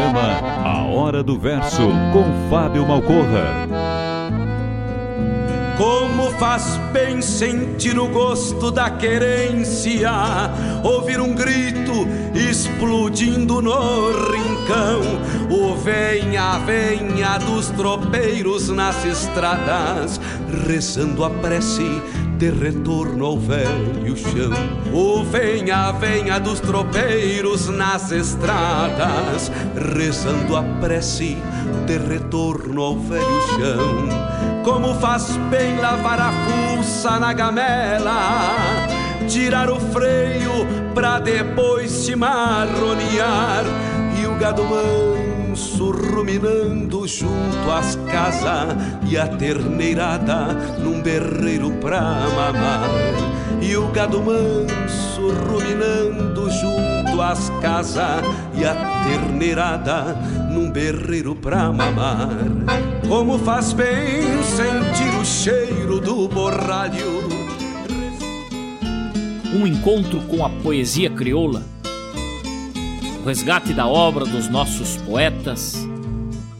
Programa A Hora do Verso com Fábio Malcorra. Como faz bem sentir o gosto da querência, ouvir um grito explodindo no rincão, o venha, venha dos tropeiros nas estradas, rezando a prece de retorno ao velho chão. O venha, venha dos tropeiros nas estradas, rezando a prece de retorno ao velho chão. Como faz bem lavar a fuça na gamela, tirar o freio pra depois se marronear e o gado manso ruminando junto às casas e a terneirada num berreiro pra mamar. E o gado manso ruminando junto às casas e a terneirada num berreiro pra mamar. Como faz bem sentir o cheiro do borralho. Um encontro com a poesia crioula, o resgate da obra dos nossos poetas,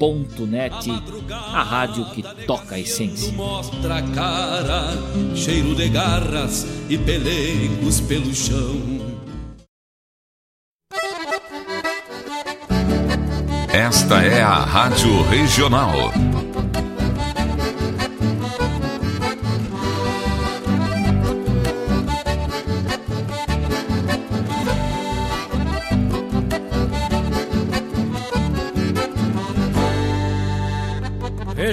Regional.net, a rádio que toca a essência. Mostra a cara, cheiro de garras e pelegos pelo chão. Esta é a Rádio Regional.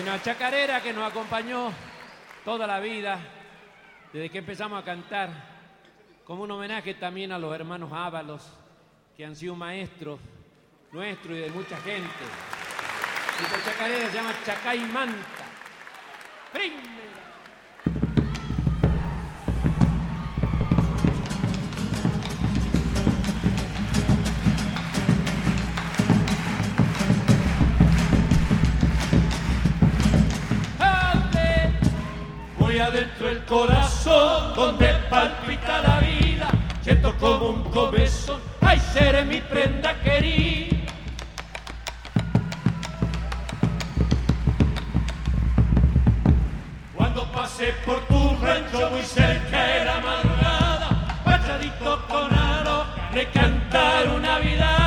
Una chacarera que nos acompañó toda la vida desde que empezamos a cantar, como un homenaje también a los hermanos Ábalos, que han sido maestros nuestros y de mucha gente. Esta chacarera se llama Chacay Manta. El corazón donde palpita la vida, siento como un comezón, ay seré mi prenda querida. Cuando pasé por tu rancho muy cerca de la madrugada, pachadito con aro, de cantar una Navidad.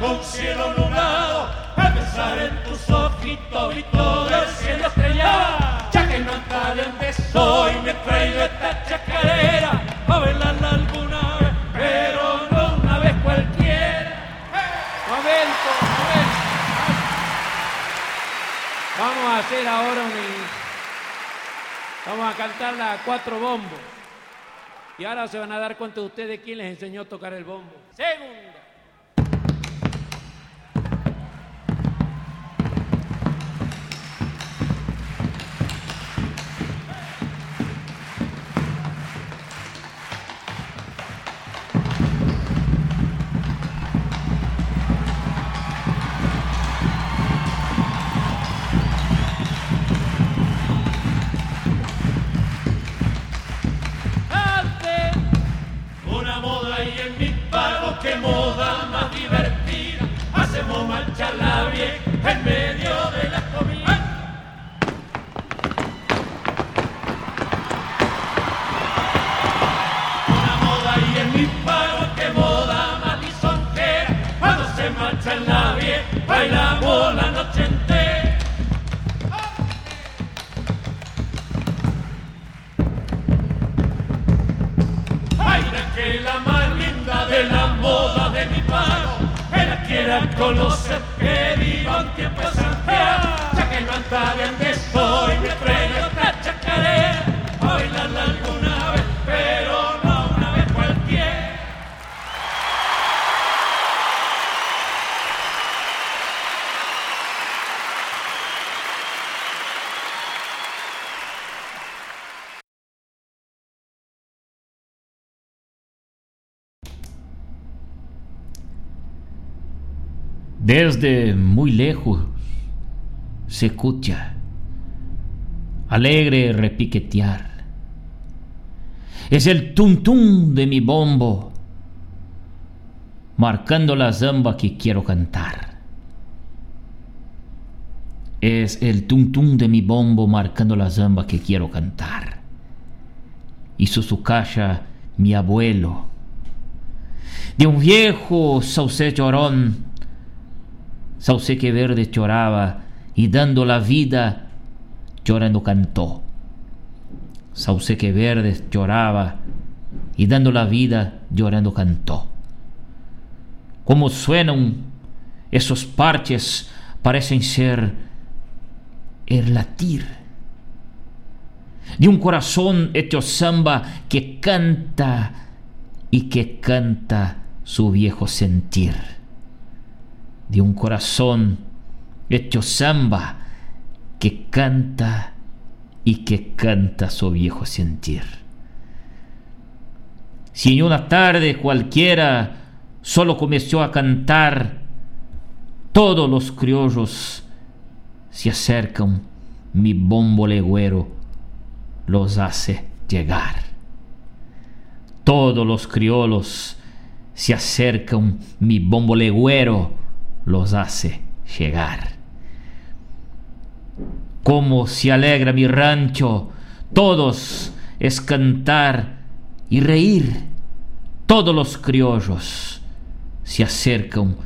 Un cielo nublado, a pensar en tus ojitos y todo el cielo estrellado. Ya que no de donde soy, me traigo esta chacarera a bailarla alguna vez, pero no una vez cualquiera. Momento, momento. Vamos a hacer ahora un... Vamos a cantarla a cuatro bombos. Y ahora se van a dar cuenta de ustedes quién les enseñó a tocar el bombo. Segunda. Que la más linda de la moda de mi pago, que la quiera conocer, que viva un tiempo Santiago, ya que no anda de Desde muy lejos se escucha alegre repiquetear. Es el tum de mi bombo marcando la zamba que quiero cantar. Es el tum tum de mi bombo marcando la zamba que quiero cantar. Hizo su casa mi abuelo. De un viejo sauce llorón Sauce que verde lloraba y dando la vida, llorando cantó. Sauce que verde lloraba y dando la vida, llorando cantó. Como suenan esos parches, parecen ser el latir de un corazón hecho que canta y que canta su viejo sentir de un corazón hecho samba que canta y que canta su viejo sentir. Si en una tarde cualquiera solo comenzó a cantar, todos los criollos se acercan, mi bombo legüero los hace llegar. Todos los criollos se acercan, mi bombo legüero los hace llegar. Cómo se alegra mi rancho, todos es cantar y reír. Todos los criollos se acercan,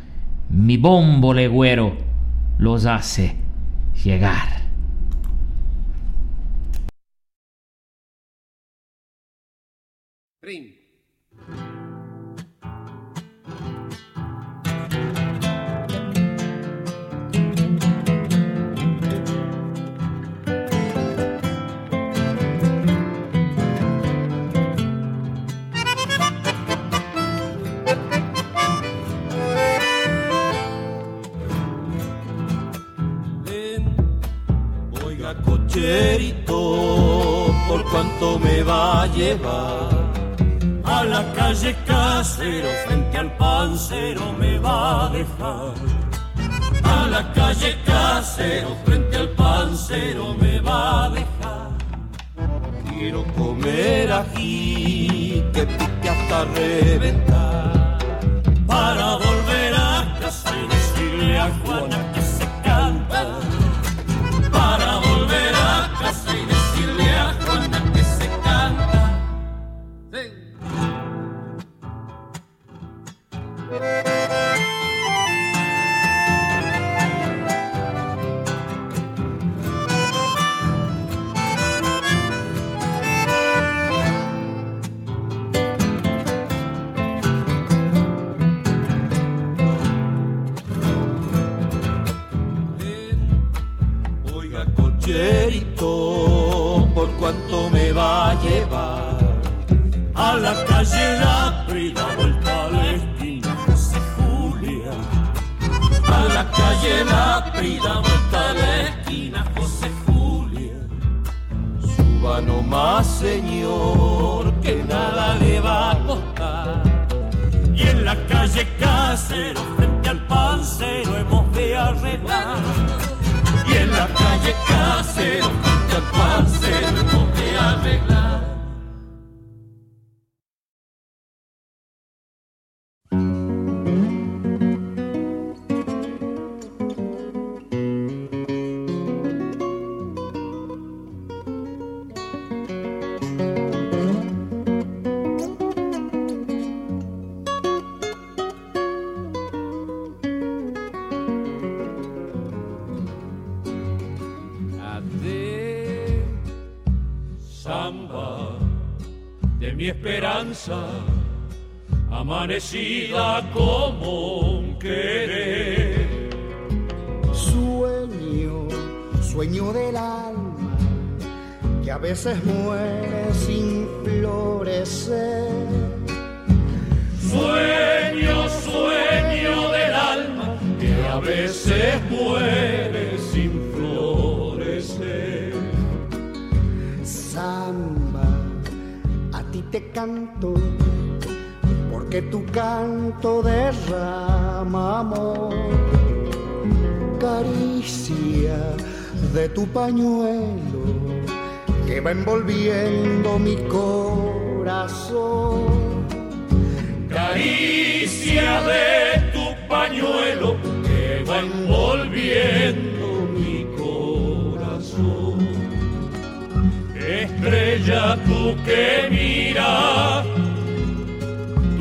mi bombo legüero los hace llegar. Rin. Cuánto me va a llevar. A la calle casero, frente al pancero me va a dejar. A la calle casero, frente al pancero me va a dejar. Quiero comer aquí, que pique hasta reventar. Para volver a casa y decirle a Juana ¿por cuánto me va a llevar? A la calle La Prida, vuelta a la esquina, José Julia. A la calle La Prida, vuelta a la esquina, José Julia. Suba nomás, señor, que nada le va a costar. Y en la calle Casero, frente al pancero, hemos de arreglar y en la calle casero, junto al parcero, no te arreglas. Amanecida como un querer. Sueño, sueño del alma, que a veces muere sin florecer. Sueño, sueño del alma, que a veces muere sin florecer. Samba, a ti te canto, porque tu canto derrama amor. Caricia de tu pañuelo que va envolviendo mi corazón. Caricia de tu pañuelo que va envolviendo mi corazón. Estrella tú que miras,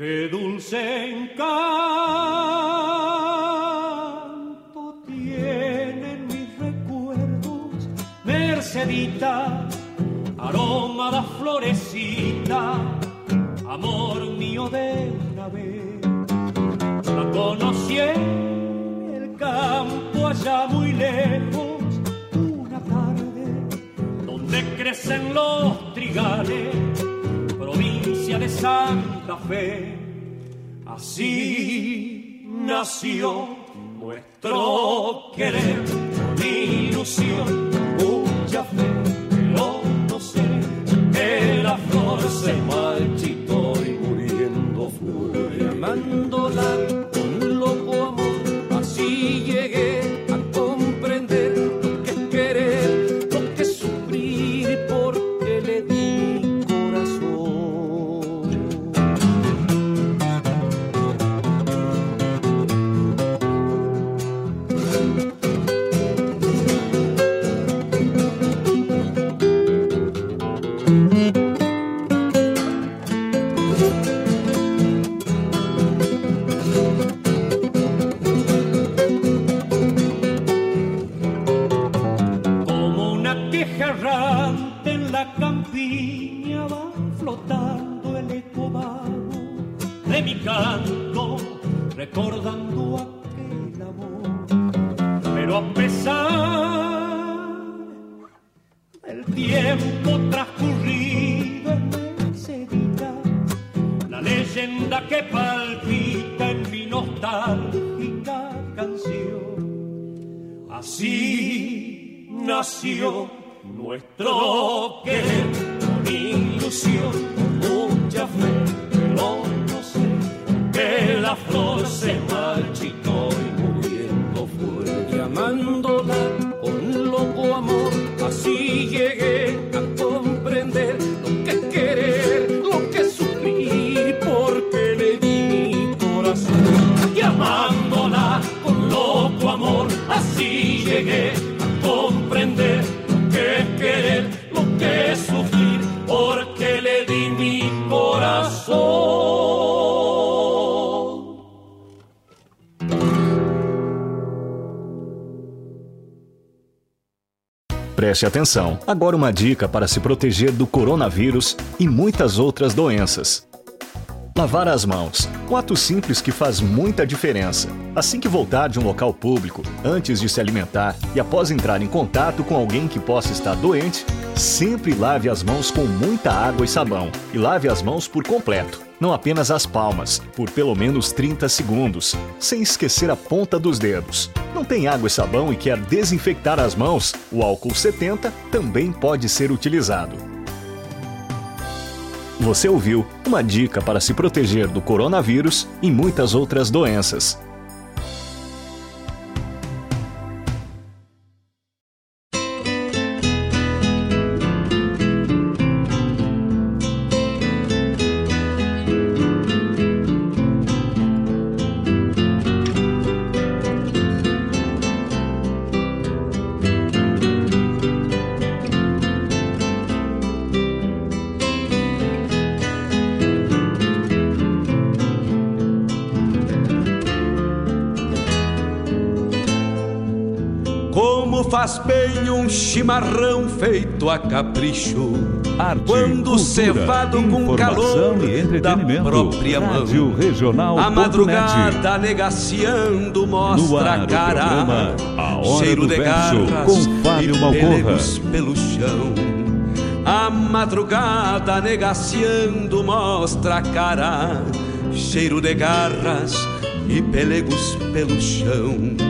Qué dulce encanto tienen mis recuerdos, Mercedita, aroma de florecita, amor mío de una vez. La conocí en el campo allá muy lejos, una tarde donde crecen los trigales, Santa Fe. Así nació nuestro querer, con ilusión, mucha fe, pero no sé que la flor se marchitó y muriendo fue. Recordando aquel amor. Pero a pesar del tiempo transcurrido en Mercedita, la leyenda que palpita en mi nostálgica canción. Así nació nuestro querer, con ilusión, mucha fe, flor se Preste atenção. Agora uma dica para se proteger do coronavírus e muitas outras doenças. Lavar as mãos. Um ato simples que faz muita diferença. Assim que voltar de um local público, antes de se alimentar e após entrar em contato com alguém que possa estar doente, sempre lave as mãos com muita água e sabão. E lave as mãos por completo, não apenas as palmas, por pelo menos 30 segundos, sem esquecer a ponta dos dedos. Não tem água e sabão e quer desinfectar as mãos? O álcool 70 também pode ser utilizado. Você ouviu uma dica para se proteger do coronavírus e muitas outras doenças. Feito a capricho. Arte, Quando cultura, cevado com calor e da própria mão. Regional A madrugada negaciando No mostra ar a cara. programa A Hora Cheiro do de Verso, garras com Fábio e Malcorra. pelegos pelo chão. A madrugada negaciando mostra a cara. Cheiro de garras e pelegos pelo chão.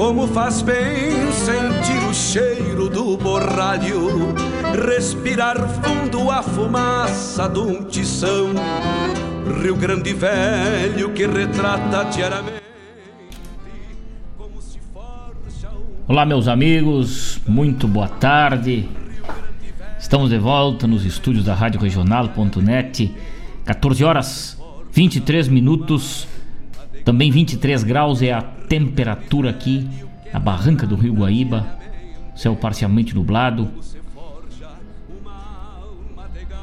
Como faz bem sentir o cheiro do borralho, respirar fundo a fumaça de um tição. Rio Grande Velho que retrata diariamente. Olá, meus amigos, muito boa tarde. Estamos de volta nos estúdios da Rádio Regional.net, 14 horas 23 minutos também 23 graus é a temperatura aqui na barranca do Rio Guaíba. Céu parcialmente nublado.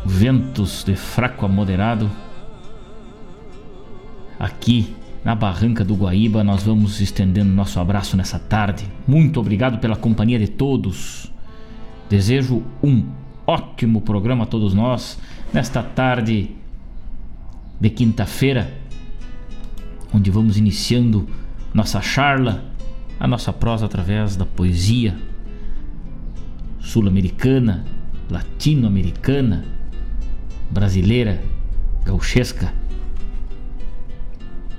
Ventos de fraco a moderado. Aqui na barranca do Guaíba, nós vamos estendendo nosso abraço nessa tarde. Muito obrigado pela companhia de todos. Desejo um ótimo programa a todos nós nesta tarde de quinta-feira, onde vamos iniciando nossa charla, a nossa prosa através da poesia sul-americana, latino-americana, brasileira, gauchesca,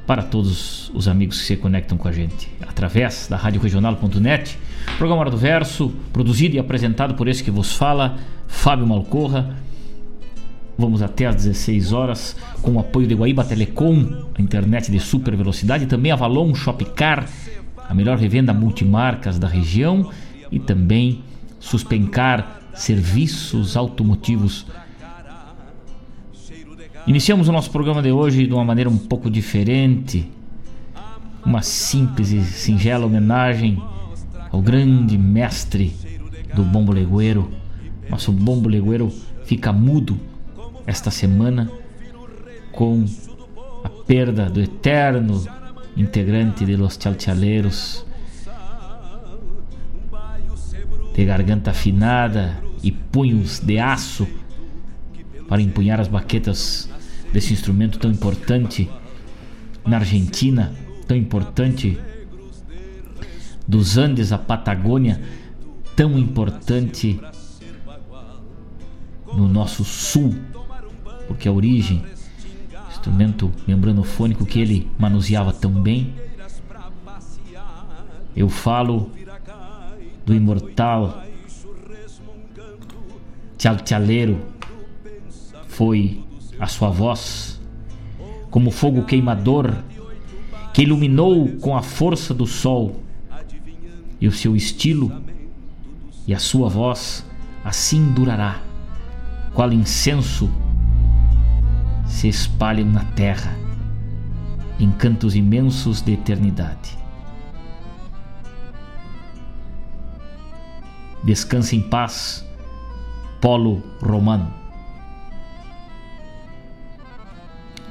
para todos os amigos que se conectam com a gente através da Rádio Regional.net, programa Hora do Verso, produzido e apresentado por esse que vos fala, Fábio Malcorra Vamos até às 16 horas com o apoio de Guaíba Telecom, a internet de super velocidade, também Avalon Shopcar, a melhor revenda multimarcas da região e também Suspencar Serviços Automotivos. Iniciamos o nosso programa de hoje de uma maneira um pouco diferente, uma simples e singela homenagem ao grande mestre do bombo legueiro. Nosso bombo legueiro fica mudo esta semana com a perda do eterno integrante de Los Chalchaleiros, de garganta afinada e punhos de aço para empunhar as baquetas desse instrumento tão importante na Argentina, tão importante dos Andes à Patagônia, tão importante no nosso sul porque a origem, instrumento membranofônico que ele manuseava tão bem. Eu falo do imortal Tchalchaleiro, foi a sua voz, como fogo queimador que iluminou com a força do sol, e o seu estilo e a sua voz assim durará, qual incenso se espalham na terra, em cantos imensos de eternidade. Descanse em paz, Polo Romano.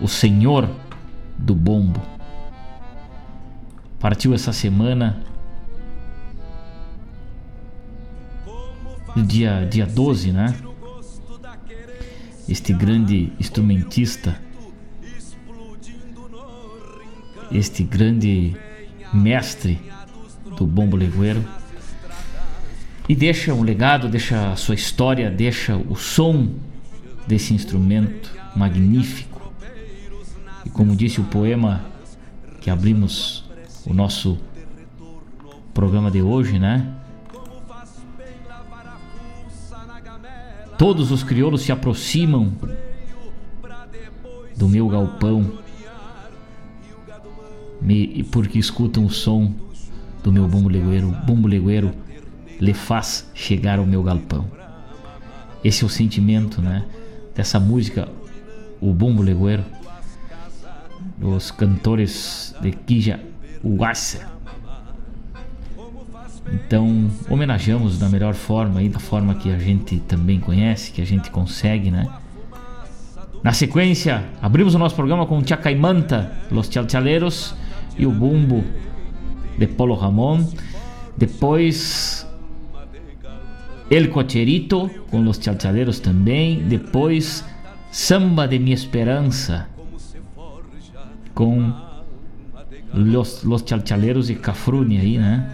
O Senhor do Bombo. Partiu essa semana, dia, dia 12, né? Este grande instrumentista, este grande mestre do bombo legueiro e deixa um legado, deixa a sua história, deixa o som desse instrumento magnífico. E como disse o poema que abrimos o nosso programa de hoje, né? Todos os crioulos se aproximam do meu galpão, me, porque escutam o som do meu bumbo legueiro, bumbo legueiro lhe faz chegar ao meu galpão. Esse é o sentimento, né, dessa música, o bumbo legueiro, dos cantores de Quija Uassa. Então, homenageamos da melhor forma e da forma que a gente também conhece, que a gente consegue, né? Na sequência, abrimos o nosso programa com Chacaimanta, Los Chalchaleros e o Bumbo de Polo Ramon. Depois, El Cocherito com Los Chalchaleros também. Depois, Samba de Minha Esperança com Los, Los Chalchaleros e Cafrune aí, né?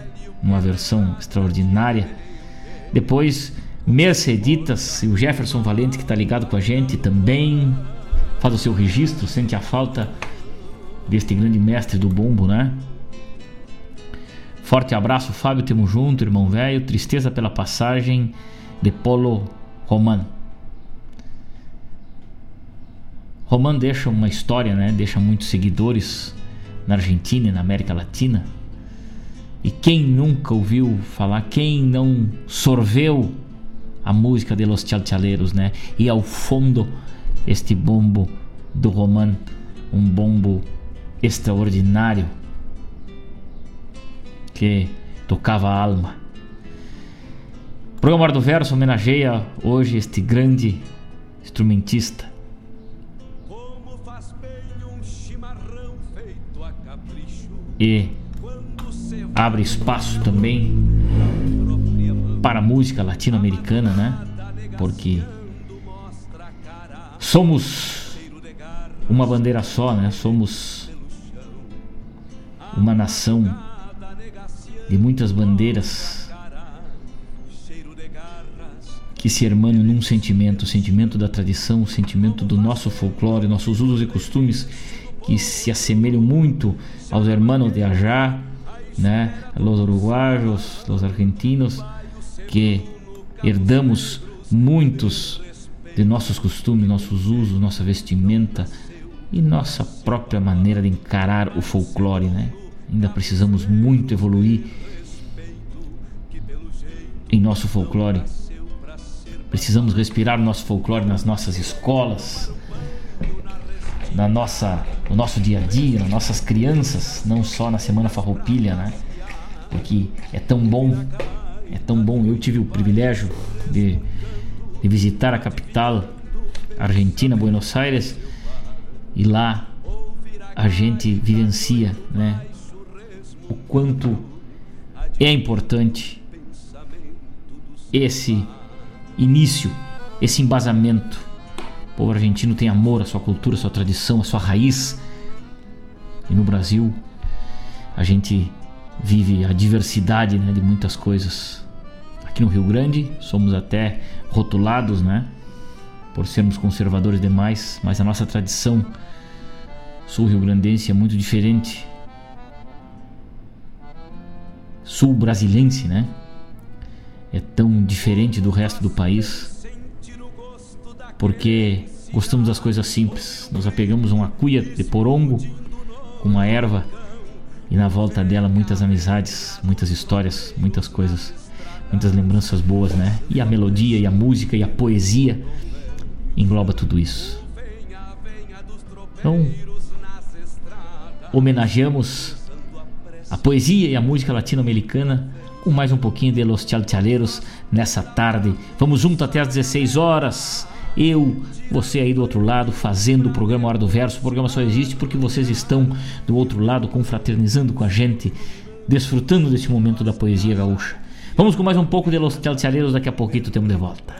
Uma versão extraordinária. Depois, Merceditas e o Jefferson Valente que está ligado com a gente também. Faz o seu registro, sente a falta deste grande mestre do bombo, né? Forte abraço, Fábio, tamo junto, irmão velho. Tristeza pela passagem de Polo Roman. Roman deixa uma história, né? Deixa muitos seguidores na Argentina e na América Latina. E quem nunca ouviu falar, quem não sorveu a música de Los Chalchaleiros, né? E ao fundo este bombo do Roman, um bombo extraordinário que tocava a alma. O programa do Verso homenageia hoje este grande instrumentista. E abre espaço também para a música latino-americana, né? Porque somos uma bandeira só, né? Somos uma nação de muitas bandeiras que se hermanam num sentimento, o sentimento da tradição, o sentimento do nosso folclore, nossos usos e costumes que se assemelham muito aos hermanos de allá, né? Los uruguaios, los argentinos, que herdamos muitos de nossos costumes, nossos usos, nossa vestimenta e nossa própria maneira de encarar o folclore, né? Ainda precisamos muito evoluir em nosso folclore. Precisamos respirar o nosso folclore nas nossas escolas, na nossa, no nosso dia a dia, nas nossas crianças, não só na Semana Farroupilha, né? Porque é tão bom, é tão bom. Eu tive o privilégio de, de visitar a capital argentina, Buenos Aires, e lá a gente vivencia, né? O quanto é importante esse início, esse embasamento. O povo argentino tem amor à sua cultura, à sua tradição, à sua raiz. E no Brasil, a gente vive a diversidade né, de muitas coisas. Aqui no Rio Grande, somos até rotulados, né? Por sermos conservadores demais, mas a nossa tradição sul-rio-grandense é muito diferente. Sul-brasilense, né? é tão diferente do resto do país, porque gostamos das coisas simples. Nos apegamos uma cuia de porongo com uma erva e na volta dela muitas amizades, muitas histórias, muitas coisas, muitas lembranças boas, né? E a melodia, e a música, e a poesia engloba tudo isso. Então, homenageamos a poesia e a música latino-americana com mais um pouquinho de Los Chalchaleiros nessa tarde. Vamos junto até às 16 horas. Eu, você aí do outro lado, fazendo o programa Hora do Verso. O programa só existe porque vocês estão do outro lado, confraternizando com a gente, desfrutando desse momento da poesia gaúcha. Vamos com mais um pouco de Los Chalchaleiros, daqui a pouquinho temos de volta.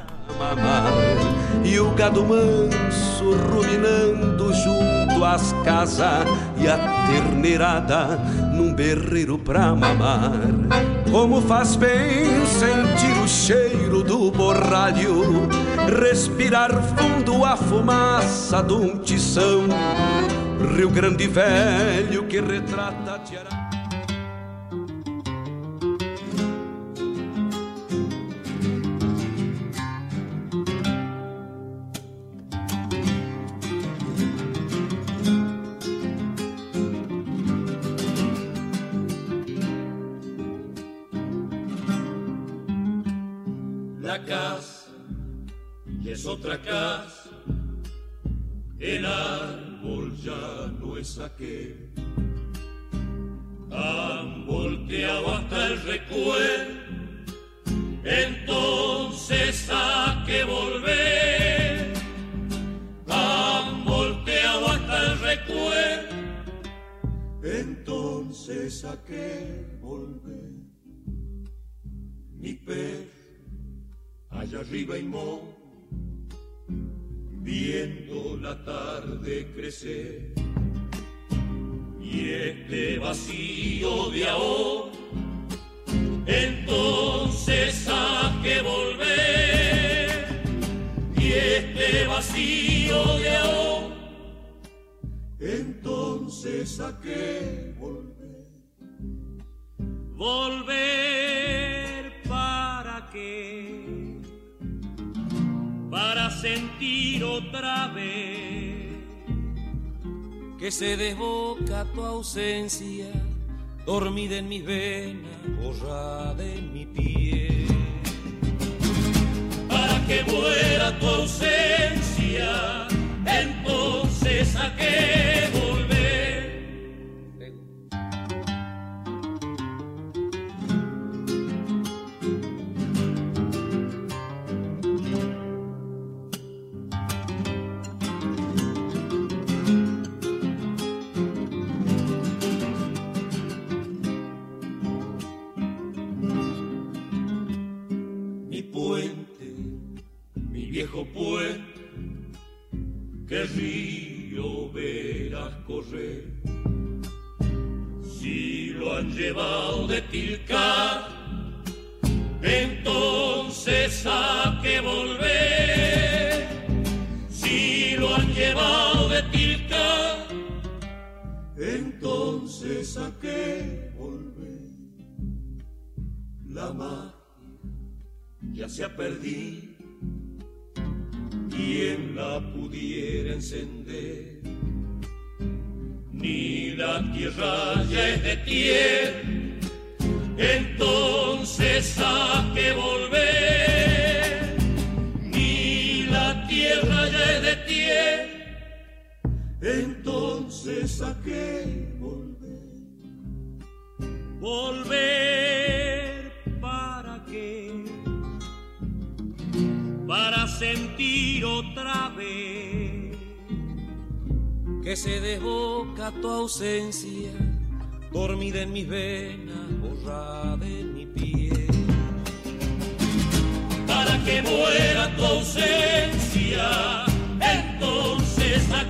E o gado manso ruminando junto às casas e a terneirada num berreiro pra mamar. Como faz bem sentir o cheiro do borralho, respirar fundo a fumaça de um tição. Rio Grande Velho que retrata Tiará. otra ya no es aquel. Han volteado hasta el recuerdo, entonces a que volver. Han volteado hasta el recuerdo, entonces a que volver. Mi perro allá arriba y mo viendo la tarde crecer. Y este vacío de ahora, entonces a que volver. Y este vacío de ahora, entonces a que volver. Volver para qué para sentir otra vez que se desboca tu ausencia, dormida en mis venas, borrada en mi piel. Para que muera tu ausencia, entonces a qué volver pues que río verás correr. Si lo han llevado de Tilcar, entonces a que volver. Si lo han llevado de Tilcar, entonces a que volver. La magia ya se ha perdido quien la pudiera encender. Ni la tierra ya es de tierra, entonces a que volver. Ni la tierra ya es de tierra, entonces a que volver. Volver para qué para sentir otra vez que se desboca tu ausencia, dormida en mis venas, borrada en mi piel. Para que muera tu ausencia, entonces a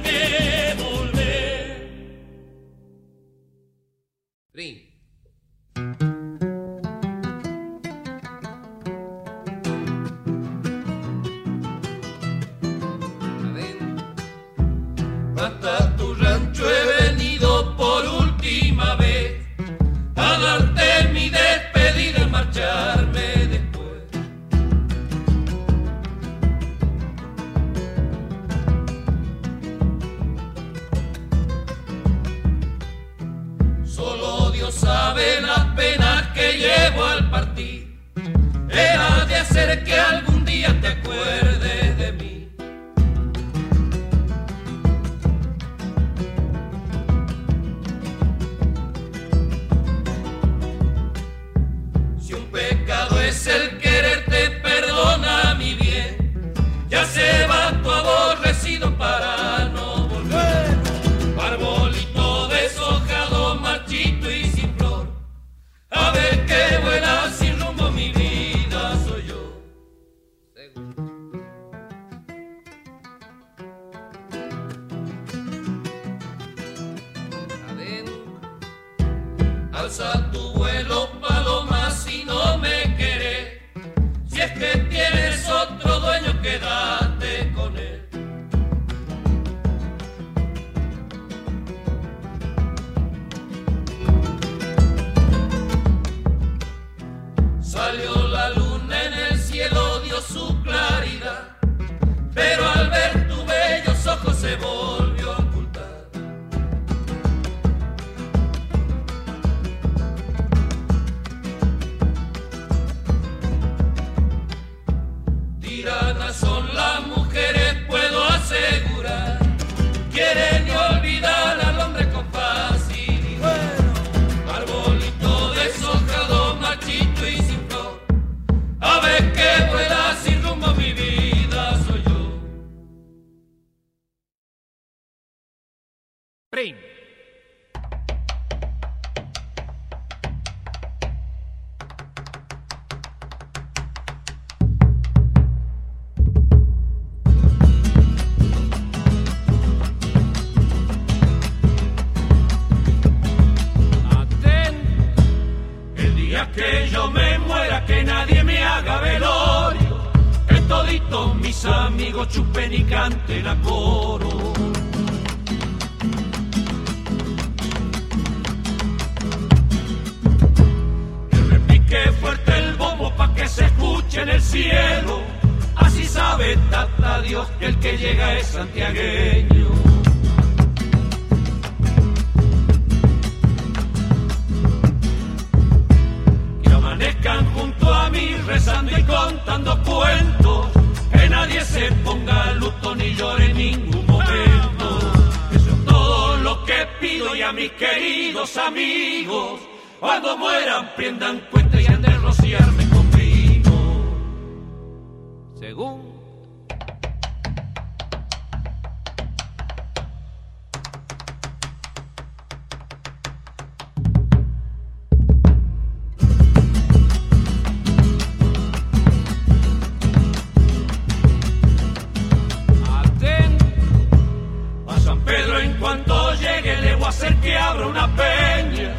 abra una peña.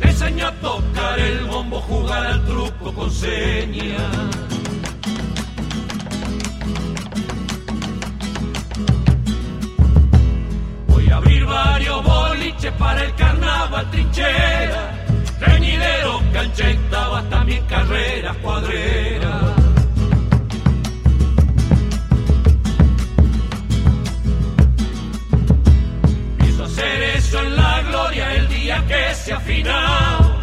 Le enseño a tocar el bombo, jugar al truco con señas. Voy a abrir varios boliches para el carnaval trinchera. Reñidero, cancheta, también carreras cuadreras. Gloria el día que se afinado.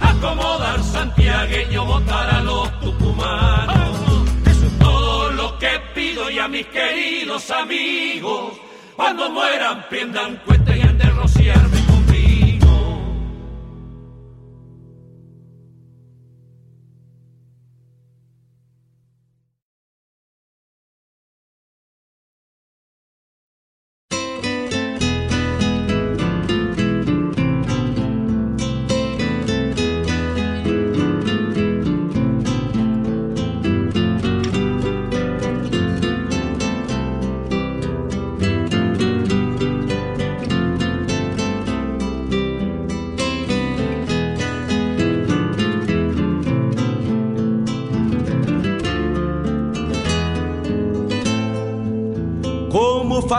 Acomodar santiagueño, votar a los tucumanos. Eso es todo lo que pido y a mis queridos amigos. Cuando mueran, prendan cuenta y han de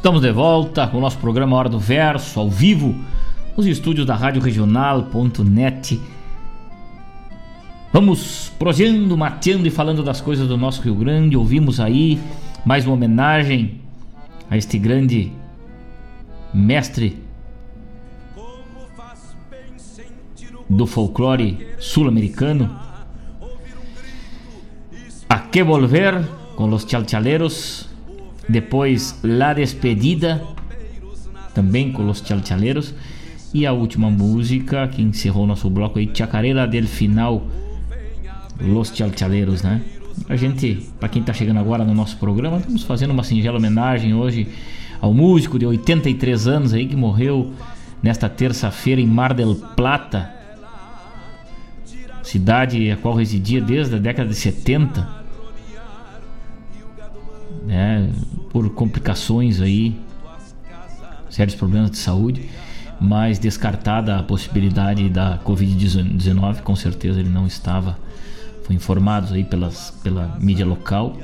Estamos de volta com o nosso programa Hora do Verso, ao vivo, nos estúdios da Rádio Regional.net. Vamos prosseando, mateando e falando das coisas do nosso Rio Grande. Ouvimos aí mais uma homenagem a este grande mestre do folclore sul-americano. A que volver com los chalchaleros depois La Despedida, também com Los Chalchaleiros. E a última música que encerrou nosso bloco aí, Chacarera del Final, Los Chalchaleiros, né? A gente, para quem tá chegando agora no nosso programa, estamos fazendo uma singela homenagem hoje ao músico de 83 anos aí que morreu nesta terça-feira em Mar del Plata, cidade a qual residia desde a década de 70 né, por complicações aí, sérios problemas de saúde, mas descartada a possibilidade da Covid-19, com certeza ele não estava, foi informado aí pelas, pela mídia local.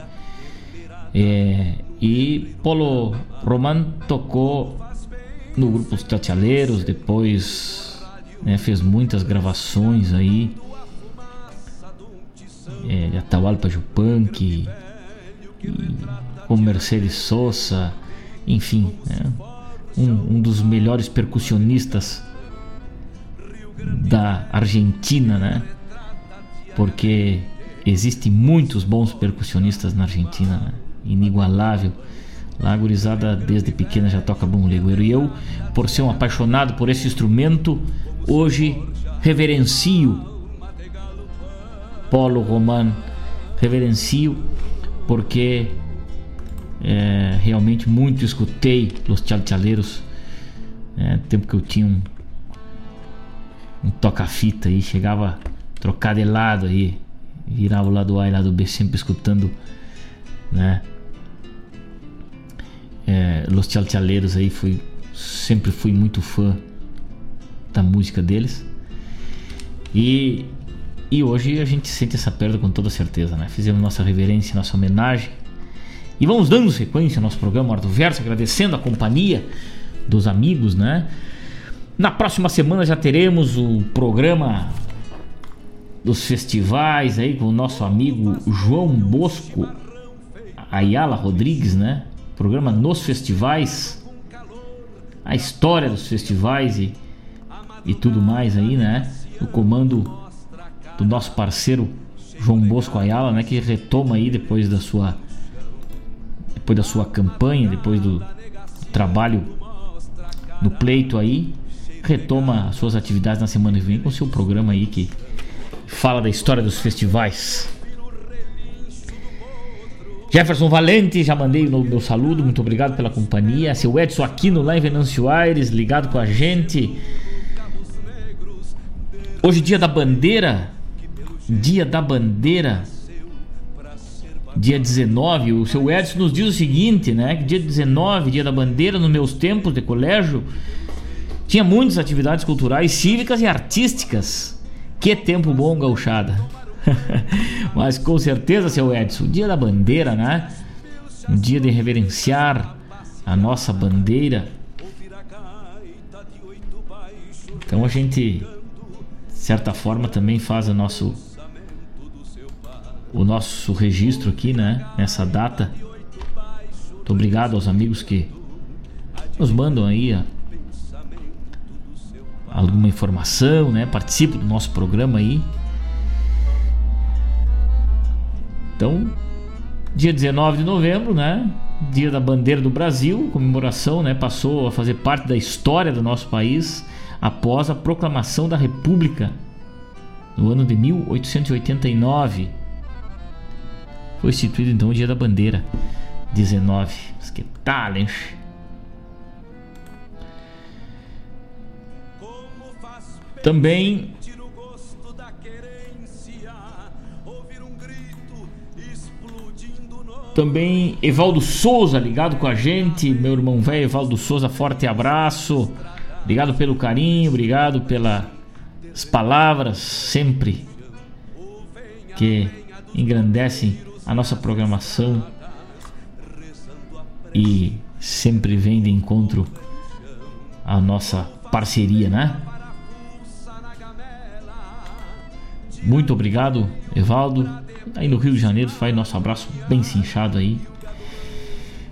É, e Polo Roman tocou no grupo Os Tatialeiros, depois né, fez muitas gravações aí, é, Atahualpa Jupanqui, como Mercedes Sosa, enfim, né? um, um dos melhores percussionistas da Argentina, né? Porque existem muitos bons percussionistas na Argentina, né? inigualável. Lá a gurizada desde pequena já toca bom legueiro. E eu, por ser um apaixonado por esse instrumento, hoje reverencio Polo Roman, reverencio porque é, realmente muito escutei Los Chalchaleiros. É, tempo que eu tinha um, um toca-fita aí, chegava a trocar de lado aí, virava o lado A e lado B, sempre escutando, né? É, Los Chalchaleiros aí, fui, sempre fui muito fã da música deles. E, e hoje a gente sente essa perda com toda certeza, né? Fizemos nossa reverência, nossa homenagem e vamos dando sequência ao nosso programa Hora do Verso, agradecendo a companhia dos amigos, né? Na próxima semana já teremos o programa dos festivais aí com o nosso amigo João Bosco Ayala Rodrigues, né? Programa nos festivais, a história dos festivais e, e tudo mais aí, né? O comando do nosso parceiro João Bosco Ayala, né? Que retoma aí depois da sua depois da sua campanha, depois do trabalho no pleito aí, retoma suas atividades na semana que vem com seu programa aí que fala da história dos festivais. Jefferson Valente, já mandei o meu saludo, muito obrigado pela companhia. Seu Edson Aquino lá em Venâncio Aires, ligado com a gente. Hoje, dia da bandeira. Dia da bandeira dia 19. O seu Edson nos diz o seguinte, né? Que dia 19, dia da bandeira, nos meus tempos de colégio, tinha muitas atividades culturais, cívicas e artísticas. Que tempo bom, gauchada. Mas com certeza, seu Edson, dia da bandeira, né? Um dia de reverenciar a nossa bandeira. Então a gente, de certa forma, também faz o nosso o nosso registro aqui, né? Nessa data. Muito obrigado aos amigos que nos mandam aí a, alguma informação, né? Participam do nosso programa aí. Então, dia 19 de novembro, né? Dia da Bandeira do Brasil, comemoração, né? Passou a fazer parte da história do nosso país após a proclamação da República no ano de 1889 Foi instituído então o Dia da Bandeira, 19. Mas que tal, hein? Também Também Evaldo Souza ligado com a gente, meu irmão velho Evaldo Souza, forte abraço. Obrigado pelo carinho, obrigado pelas palavras sempre que engrandecem a nossa programação e sempre vem de encontro à nossa parceria, né? Muito obrigado, Evaldo. Aí no Rio de Janeiro, faz nosso abraço bem cinchado aí.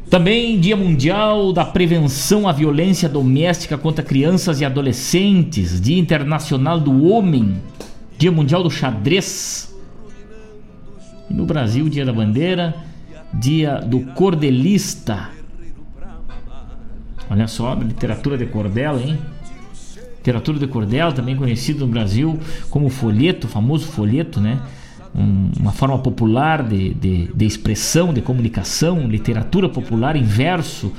Também Dia Mundial da Prevenção à Violência Doméstica contra Crianças e Adolescentes, Dia Internacional do Homem, Dia Mundial do Xadrez. No Brasil, Dia da Bandeira, Dia do Cordelista. Olha só, literatura de cordel, hein? Literatura de cordel, também conhecido no Brasil como folheto, famoso folheto, né? um, uma forma popular de, de, de, expressão, de comunicação, literatura popular em verso,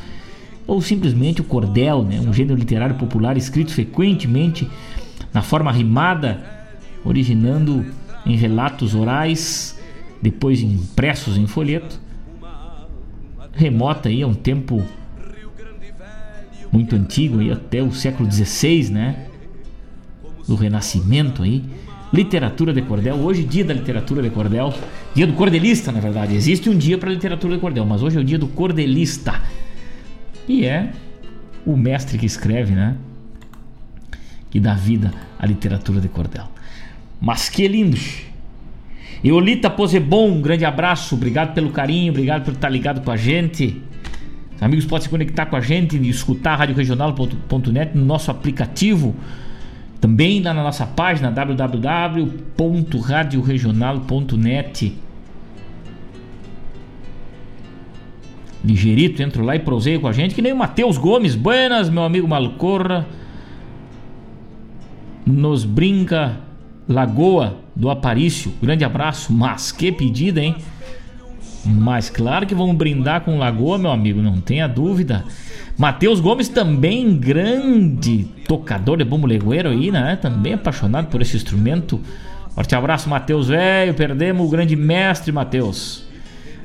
ou simplesmente o cordel, né? um gênero literário popular escrito frequentemente na forma rimada, originando em relatos orais, depois impressos em folheto. Remota aí a um tempo muito antigo, aí até o século XVI, né? Do Renascimento aí literatura de cordel. Hoje, dia da literatura de cordel, dia do cordelista, na verdade. Existe um dia para literatura de cordel, mas hoje é o dia do cordelista. E é o mestre que escreve, né? Que dá vida à literatura de cordel. Mas que lindo! Eolita Posebon, um grande abraço, obrigado pelo carinho, obrigado por estar ligado com a gente. Os amigos podem se conectar com a gente e escutar radioregional.net no nosso aplicativo também lá na nossa página www.radioregional.net. Ligeirito, entra lá e proseia com a gente, que nem o Matheus Gomes. Buenas, meu amigo Malcorra. Nos brinca Lagoa do Aparício. Grande abraço. Mas que pedida, hein? Mas claro que vamos brindar com Lagoa, meu amigo, não tenha dúvida. Matheus Gomes também grande tocador de bumbo legueiro aí, né? Também apaixonado por esse instrumento. Forte abraço, Matheus, velho. Perdemos o grande mestre, Matheus.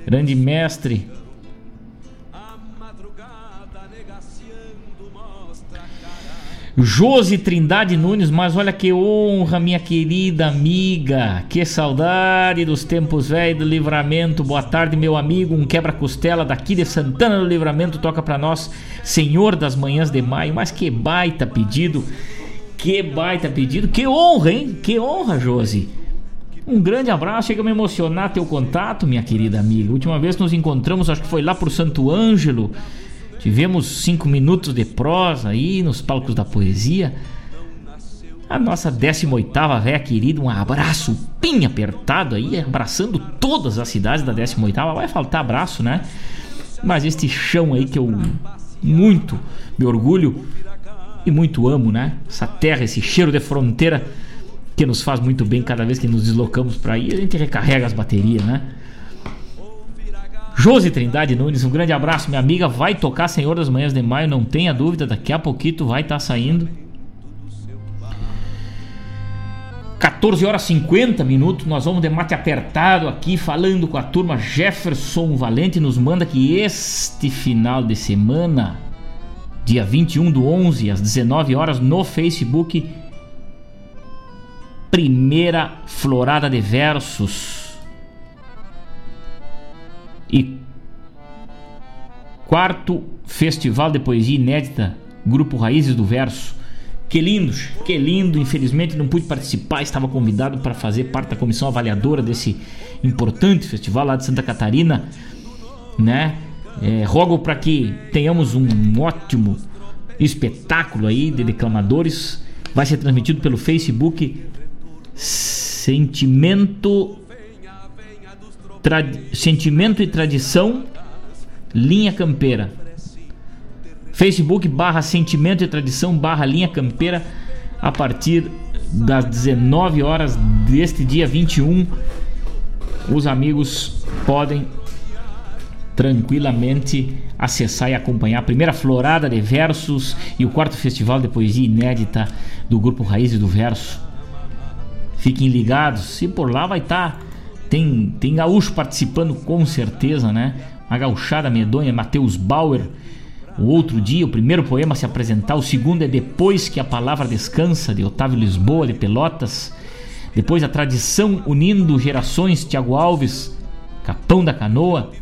Grande mestre Josi Trindade Nunes, mas olha que honra, minha querida amiga. Que saudade dos tempos velhos do livramento. Boa tarde, meu amigo. Um quebra-costela daqui de Santana do Livramento toca para nós, Senhor das Manhãs de Maio. Mas que baita pedido. Que baita pedido. Que honra, hein? Que honra, Josi. Um grande abraço, chega a me emocionar teu contato, minha querida amiga. última vez que nos encontramos, acho que foi lá pro Santo Ângelo. Tivemos cinco minutos de prosa aí nos palcos da poesia. A nossa 18ª véia querida, um abraço bem apertado aí, abraçando todas as cidades da 18ª. Vai faltar abraço, né? Mas este chão aí que eu muito me orgulho e muito amo, né? Essa terra, esse cheiro de fronteira que nos faz muito bem cada vez que nos deslocamos para aí, a gente recarrega as baterias, né? Josi Trindade Nunes, um grande abraço, minha amiga. Vai tocar Senhor das Manhãs de Maio, não tenha dúvida, daqui a pouquinho vai estar tá saindo. 14 horas 50 minutos, nós vamos de mate apertado aqui, falando com a turma. Jefferson Valente nos manda que este final de semana, dia 21 do 11, às 19 horas, no Facebook, primeira florada de versos e quarto Festival de Poesia Inédita, Grupo Raízes do Verso. Que lindo, que lindo. Infelizmente não pude participar, estava convidado para fazer parte da comissão avaliadora desse importante festival lá de Santa Catarina, né? É, rogo para que tenhamos um ótimo espetáculo aí de declamadores. Vai ser transmitido pelo Facebook Sentimento Sentimento e Tradição, Linha Campeira. Facebook barra Sentimento e Tradição barra Linha Campeira a partir das 19 horas deste dia 21. Os amigos podem tranquilamente acessar e acompanhar a primeira florada de versos e o quarto festival de poesia inédita do grupo Raízes do Verso. Fiquem ligados, se por lá vai estar. Tá, tem, tem gaúcho participando com certeza, né? A gauchada medonha, Matheus Bauer. O outro dia, o primeiro poema a se apresentar, o segundo é Depois que a Palavra Descansa, de Otávio Lisboa, de Pelotas. Depois a tradição unindo gerações, Tiago Alves, Capão da Canoa.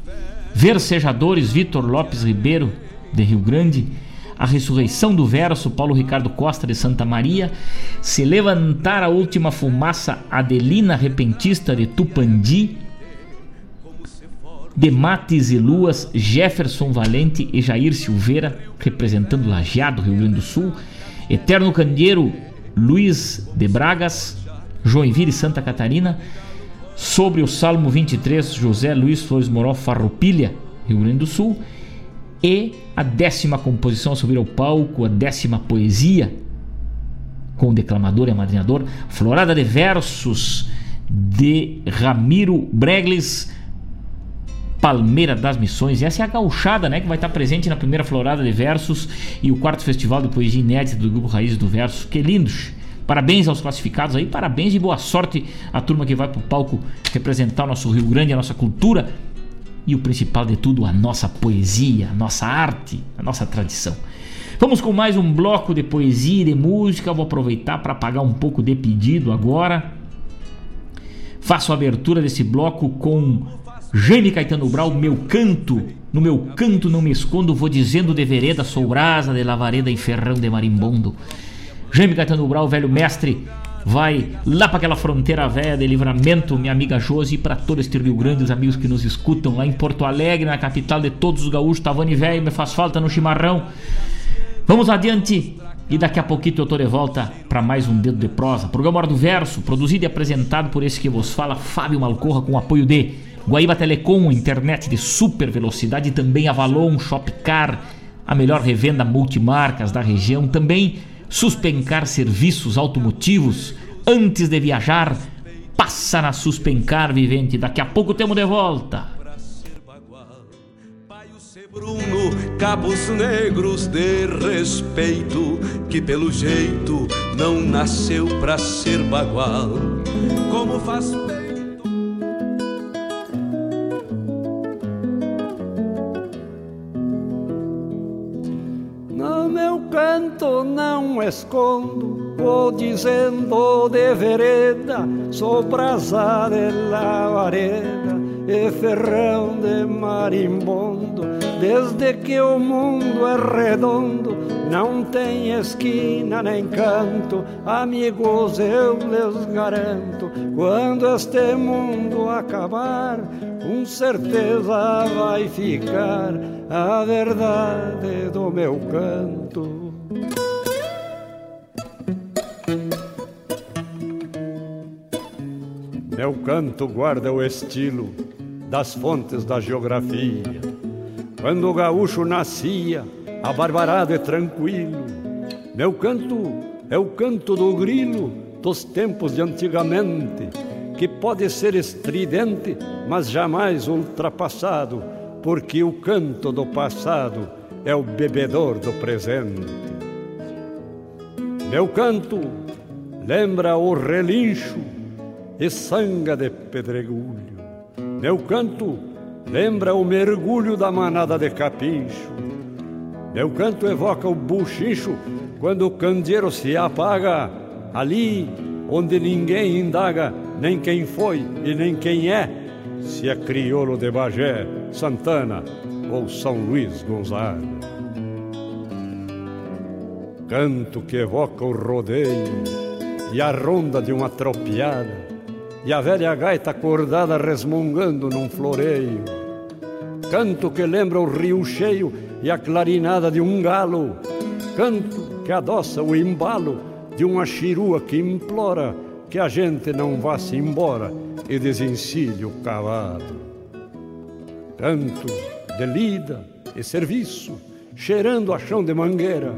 Versejadores, Vitor Lopes Ribeiro, de Rio Grande. A ressurreição do verso, Paulo Ricardo Costa de Santa Maria. Se levantar a última fumaça, Adelina Repentista de Tupandi. De Mates e Luas, Jefferson Valente e Jair Silveira, representando Lajeado, Rio Grande do Sul. Eterno Candeeiro, Luiz de Bragas, Joinville e Santa Catarina. Sobre o Salmo 23, José Luiz Flores Moró Farroupilha, Rio Grande do Sul. E a décima composição a subir ao palco, a décima poesia, com o declamador e amadrinhador, Florada de Versos, de Ramiro Bregles, Palmeira das Missões. Essa é a gauchada, né, que vai estar presente na primeira Florada de Versos e o quarto Festival de Poesia Inédita do Grupo Raízes do Verso. Que lindos! Parabéns aos classificados aí, parabéns e boa sorte à turma que vai para o palco representar o nosso Rio Grande, a nossa cultura e o principal de tudo, a nossa poesia, a nossa arte, a nossa tradição. Vamos com mais um bloco de poesia e de música. Vou aproveitar para pagar um pouco de pedido agora. Faço a abertura desse bloco com Jaime Caetano Brau, meu canto. No meu canto não me escondo, vou dizendo de vereda, sou brasa de lavareda e ferrão de marimbondo. Jaime Caetano Brau, velho mestre, vai lá para aquela fronteira velha de livramento, minha amiga Josi, e para todo este Rio Grande, os amigos que nos escutam lá em Porto Alegre, na capital de todos os gaúchos, Tavani Velho, me faz falta no chimarrão. Vamos adiante e daqui a pouquinho eu tô de volta para mais um Dedo de Prosa. Programa Hora do Verso, produzido e apresentado por esse que vos fala, Fábio Malcorra, com apoio de Guaíba Telecom, internet de super velocidade também Avalon Shopcar, a melhor revenda multimarcas da região. Também Suspencar serviços automotivos antes de viajar. Passa na Suspencar Vivente. Daqui a pouco temos de volta. Bruno, cabos negros de respeito, que pelo jeito não nasceu pra ser bagual. Como faz canto não escondo, vou dizendo de vereda, sou brasa de lavareda e ferrão de marimbondo. Desde que o mundo é redondo, não tem esquina nem canto, amigos eu lhes garanto, quando este mundo acabar, com certeza vai ficar a verdade do meu canto. Meu canto guarda o estilo das fontes da geografia. Quando o gaúcho nascia, abarbarado e tranquilo, meu canto é o canto do grilo dos tempos de antigamente, que pode ser estridente, mas jamais ultrapassado, porque o canto do passado é o bebedor do presente. Meu canto lembra o relincho e sanga de pedregulho. Meu canto lembra o mergulho da manada de capincho. Meu canto evoca o buchincho quando o candeeiro se apaga, ali onde ninguém indaga nem quem foi e nem quem é, se é crioulo de Bagé, Santana ou São Luís Gonzaga. Canto que evoca o rodeio e a ronda de uma tropiada e a velha gaita acordada resmungando num floreio. Canto que lembra o rio cheio e a clarinada de um galo. Canto que adoça o embalo de uma chirua que implora que a gente não vá-se embora e desencilhe o cavalo. Canto de lida e serviço, cheirando a chão de mangueira,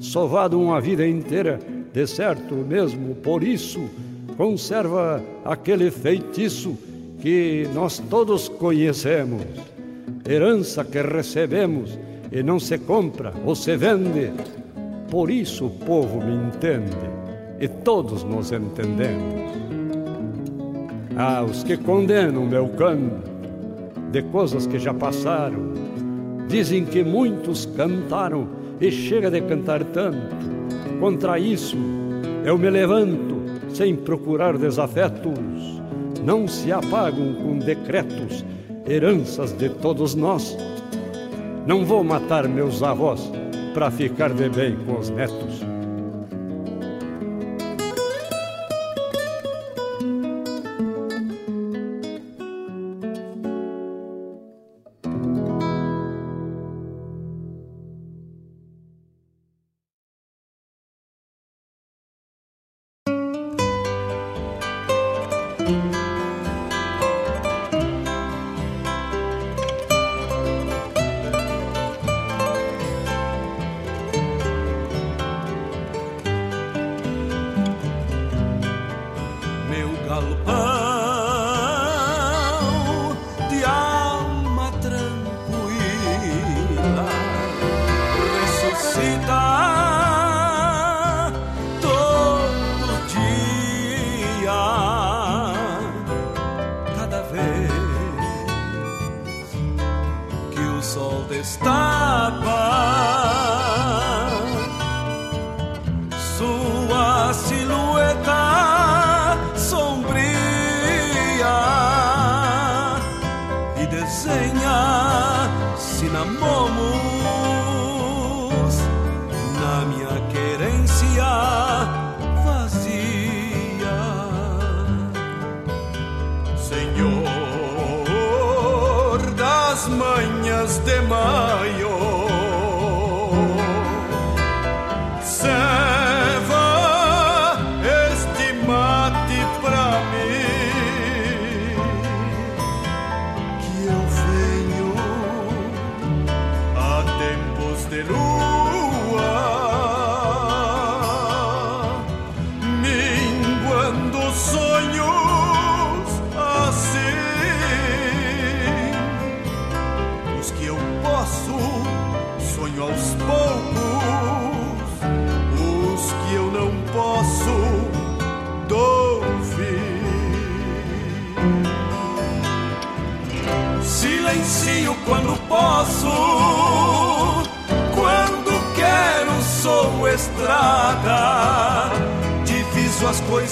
sovado uma vida inteira, de certo mesmo por isso conserva aquele feitiço que nós todos conhecemos, herança que recebemos e não se compra ou se vende. Por isso o povo me entende e todos nos entendemos. Ah, os que condenam meu canto de coisas que já passaram, dizem que muitos cantaram e chega de cantar tanto. Contra isso eu me levanto sem procurar desafetos, não se apagam com decretos, heranças de todos nós. Não vou matar meus avós para ficar de bem com os netos.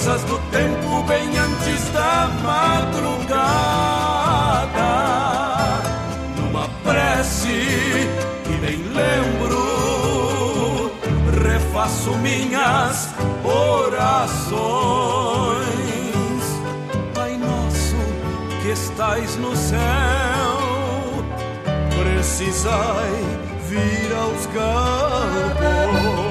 lembranças do tempo bem antes da madrugada. Numa prece que nem lembro, refaço minhas orações. Pai nosso que estais no céu, precisai vir aos campos.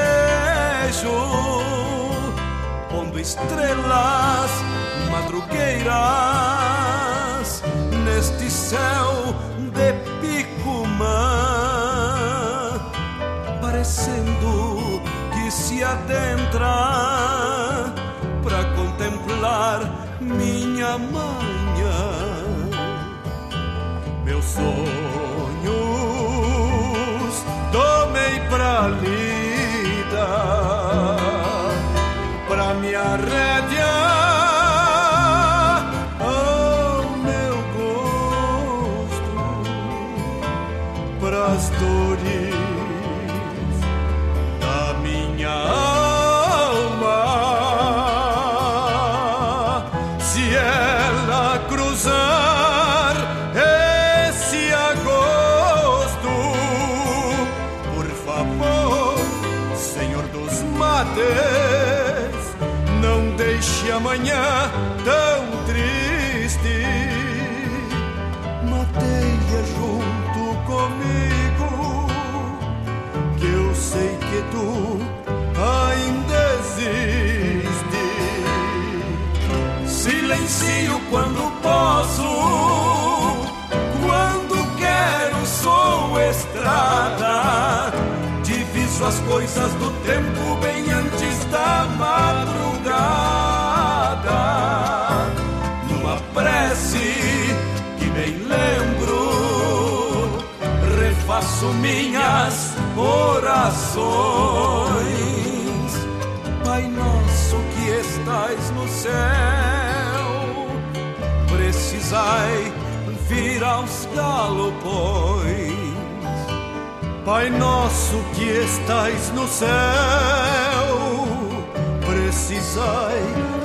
estrelas madrugueiras neste céu de Picumã, parecendo que se adentra para contemplar minha manhã. Meu sonho as coisas do tempo bem antes da madrugada. Numa prece que bem lembro, refaço minhas orações. Pai nosso que estais no céu, precisai vir aos galopões. Pai nosso que estais no céu, precisai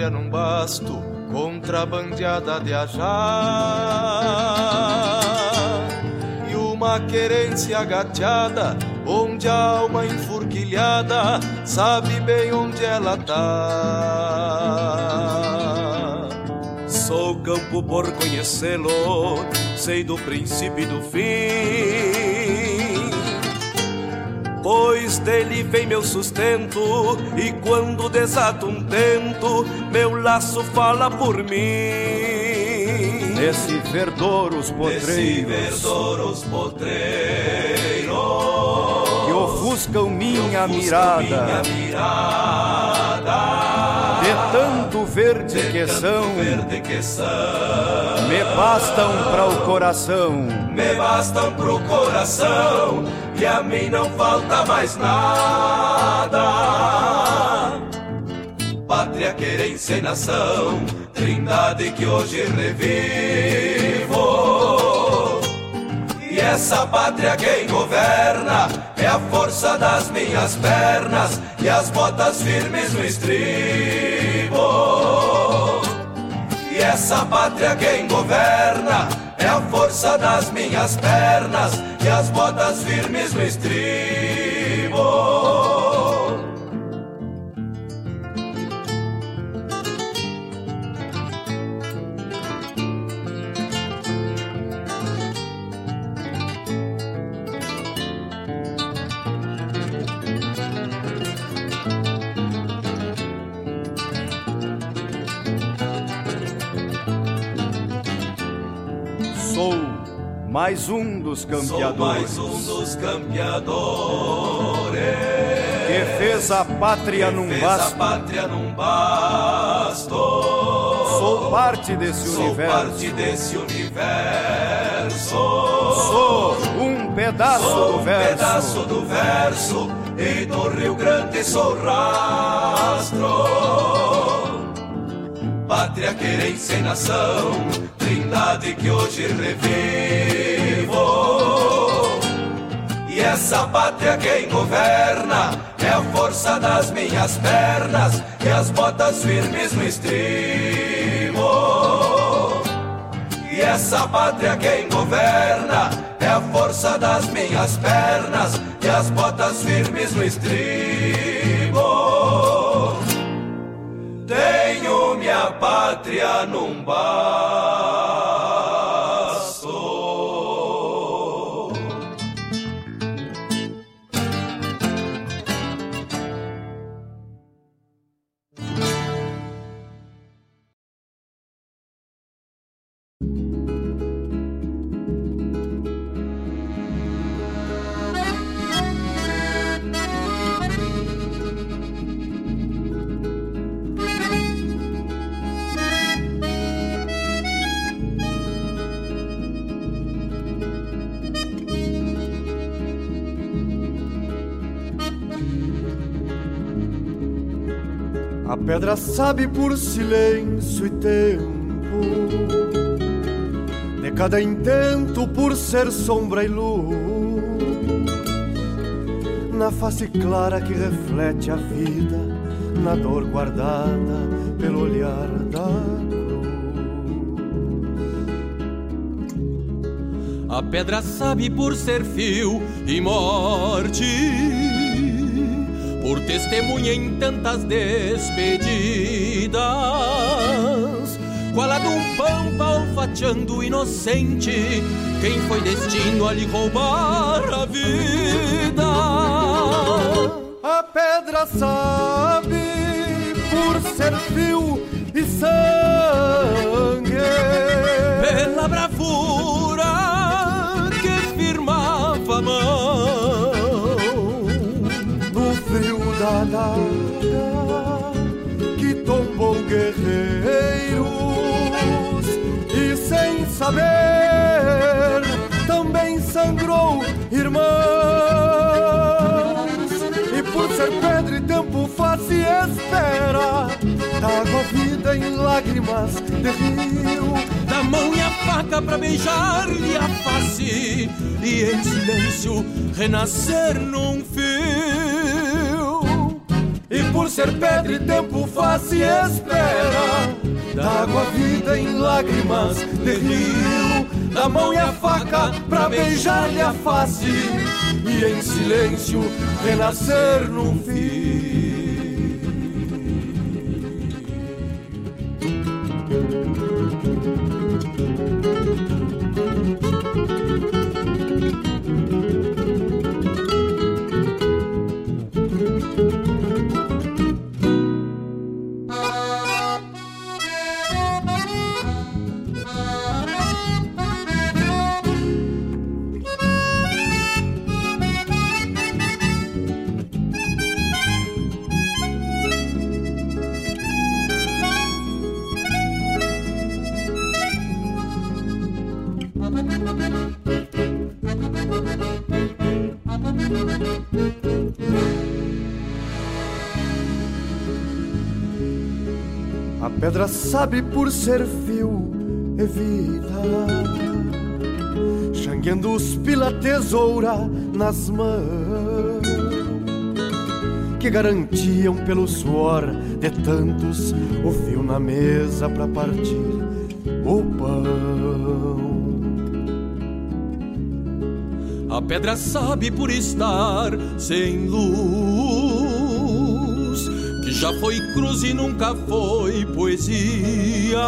pátria num basto, contrabandeada de ajar. E uma querência agateada, onde a alma enfurquilhada sabe bem onde ela tá. Sou campo por conhecê-lo, sei do princípio e do fim. Pois dele vem meu sustento, e quando desato um tento, meu laço fala por mim. Nesse verdor os Nesse potreiros verdor os potreiros que ofuscam minha ofuscam mirada, minha mirada. de tanto verde que são, verde que são, me bastam para o coração. me bastam pro coração e a mim não falta mais nada. Pátria, querência e nação, trindade que hoje revivo. E essa pátria quem governa é a força das minhas pernas e as botas firmes no estribo. E essa pátria quem governa é a força das minhas pernas e as botas firmes no estribo. Mais um dos Sou campeadores mais um dos campeadores que fez a pátria num fez a pátria num basto. Sou parte desse Sou universo. parte desse universo. Sou um pedaço Sou do um verso. pedaço do verso e do Rio Grande sou rastro. Pátria, querência e nação, trindade que hoje revivo. E essa pátria quem governa é a força das minhas pernas e as botas firmes no estribo. E essa pátria quem governa é a força das minhas pernas e as botas firmes no estribo. Tenho minha pátria pedra sabe por silêncio e tempo, de cada intento por ser sombra e luz, na face clara que reflete a vida, na dor guardada pelo olhar da A pedra sabe por ser fio e morte, por testemunha em tantas despedidas. Qual a de um pampa olfateando inocente, quem foi destino a lhe roubar a vida? A pedra sabe por ser fio e sangue, pela bravura saber também sangrou irmãos e por ser pedra e tempo faz e espera água vida em lágrimas de rio da mão e a faca para beijar-lhe a face e em silêncio renascer num fio. E por ser pedra e tempo faz e espera, d'água vida em lágrimas de rio, da mão e a faca para beijar-lhe a face e em silêncio renascer num fio. Sabe por ser fio e vida, xangueando os pila tesoura nas mãos, que garantiam pelo suor de tantos o fio na mesa para partir o pão. A pedra sabe por estar sem luz foi cruz e nunca foi poesia.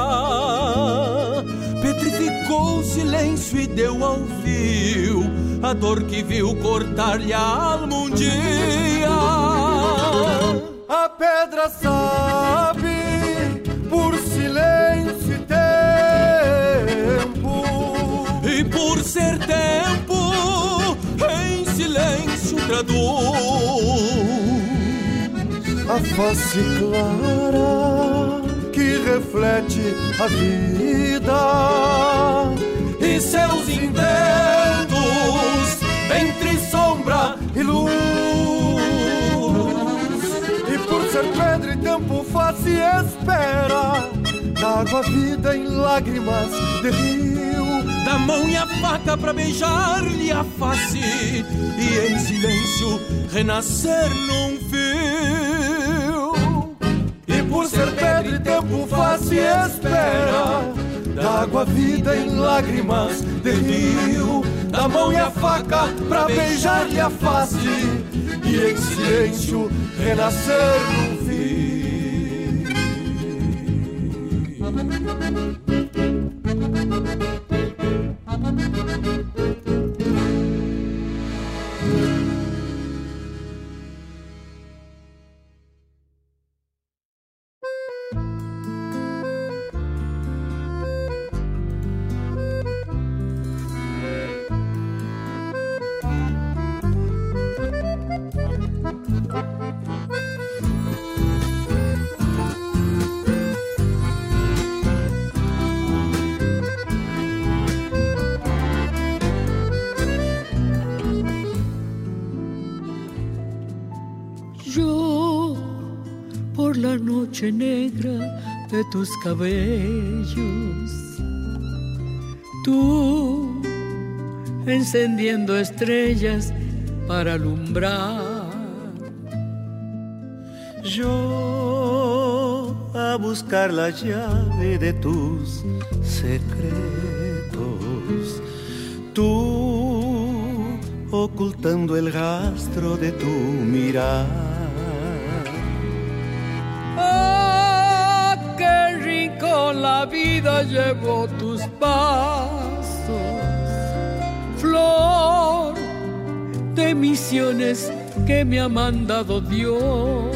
Petrificou o silêncio e deu ao fio a dor que viu cortar-lhe a alma um dia. A pedra sabe face clara que reflete a vida e seus intentos entre sombra e luz. E por ser pedra e tempo faz e espera, água vida em lágrimas de rio. Da mão e a faca para beijar-lhe a face e em silêncio renascer num fio por ser pedra e tempo e espera D'água vida em lágrimas de rio Da mão e a faca pra beijar-lhe a face E em silêncio renascer num negra de tus cabellos. Tú encendiendo estrellas para alumbrar. Yo a buscar la llave de tus secretos. Tú ocultando el rastro de tu mirar. La vida llevó tus pasos! Flor de misiones que me ha mandado Dios.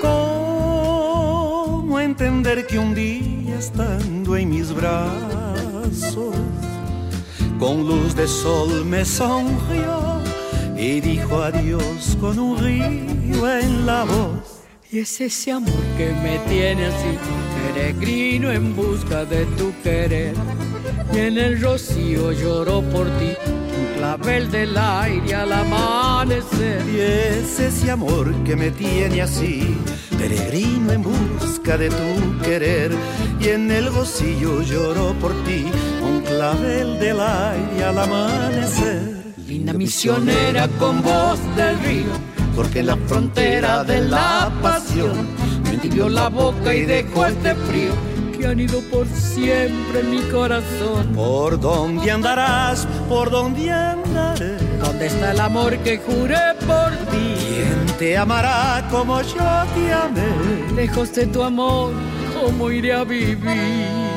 ¿Cómo entender que un día estando en mis brazos, con luz de sol me sonrió y dijo adiós con un río en la voz? Y es ese amor que me tiene así, peregrino en busca de tu querer. Y en el rocío lloró por ti, un clavel del aire al amanecer. Y es ese amor que me tiene así, peregrino en busca de tu querer. Y en el rocío lloró por ti, un clavel del aire al amanecer. Linda misionera con voz del río porque en la frontera de la pasión me entibió la boca y dejó este frío que han ido por siempre en mi corazón. ¿Por dónde andarás? ¿Por dónde andaré? ¿Dónde está el amor que juré por ti? ¿Quién te amará como yo te amé? Lejos de tu amor, ¿cómo iré a vivir?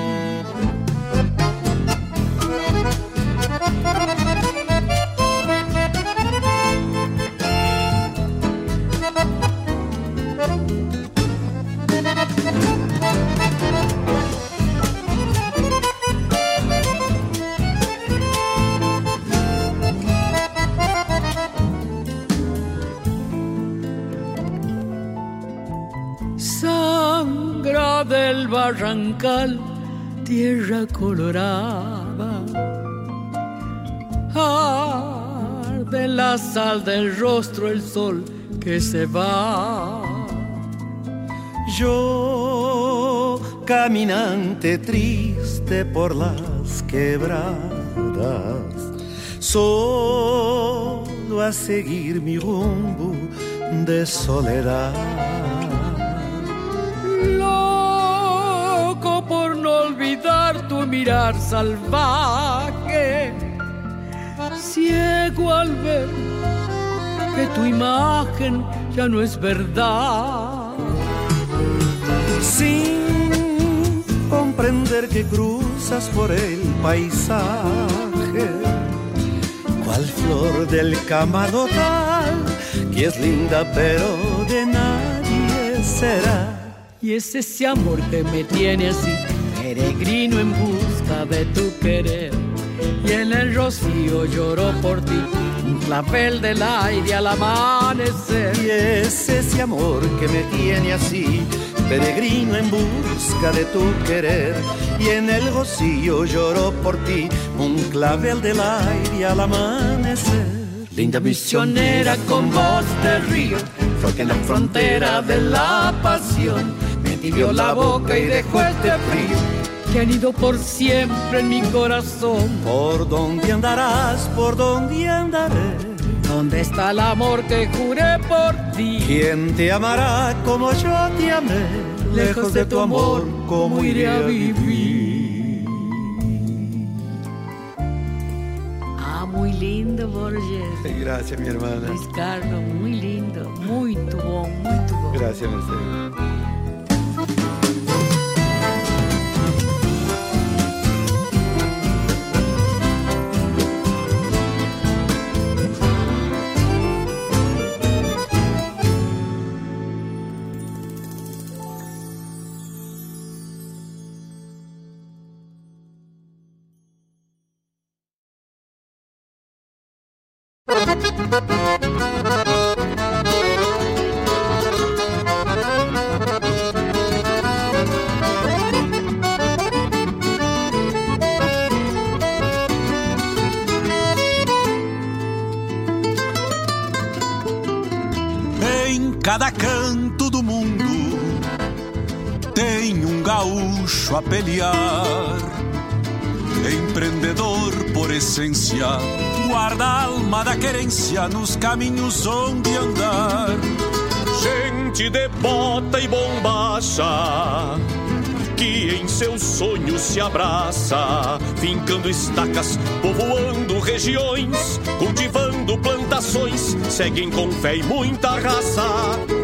Tierra colorada. Arde la sal del rostro el sol que se va. Yo, caminante triste por las quebradas, solo a seguir mi rumbo de soledad. Olvidar tu mirar salvaje, ciego al ver que tu imagen ya no es verdad. Sin comprender que cruzas por el paisaje, cual flor del camadonal, que es linda pero de nadie será. Y es ese amor que me tiene así, peregrino en busca de tu querer. Y en el rocío lloró por ti, un clavel del aire al amanecer. Y es ese amor que me tiene así, peregrino en busca de tu querer. Y en el rocío lloró por ti, un clavel del aire al amanecer. Linda misionera con voz de río, porque en la frontera de la pasión me tibió la boca y dejó este frío que han ido por siempre en mi corazón. ¿Por dónde andarás? ¿Por dónde andaré? ¿Dónde está el amor que juré por ti? ¿Quién te amará como yo te amé? Lejos de tu amor, ¿cómo iré a vivir? Ah, muy lindo, Borges. Gracias, mi hermana. Luis Carlos, muy lindo, muy tu bom, muy tu bom. Gracias, Mercedes. Pelear. Empreendedor por essência, guarda a alma da querência nos caminhos onde andar. Gente de bota e bombacha que em seus sonhos se abraça, fincando estacas, povoando regiões, cultivando plantações, seguem com fé e muita raça.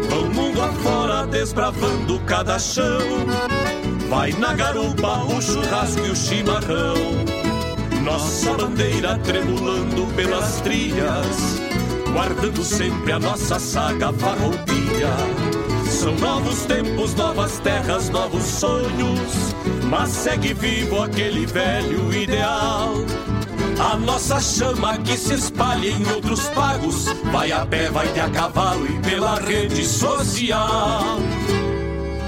Vão mundo afora desbravando cada chão, vai na garupa o churrasco e o chimarrão. Nossa bandeira tremulando pelas trilhas, guardando sempre a nossa saga farroupilha. São novos tempos, novas terras, novos sonhos, mas segue vivo aquele velho ideal. A nossa chama que se espalha em outros pagos, vai a pé, vai de a cavalo e pela rede social.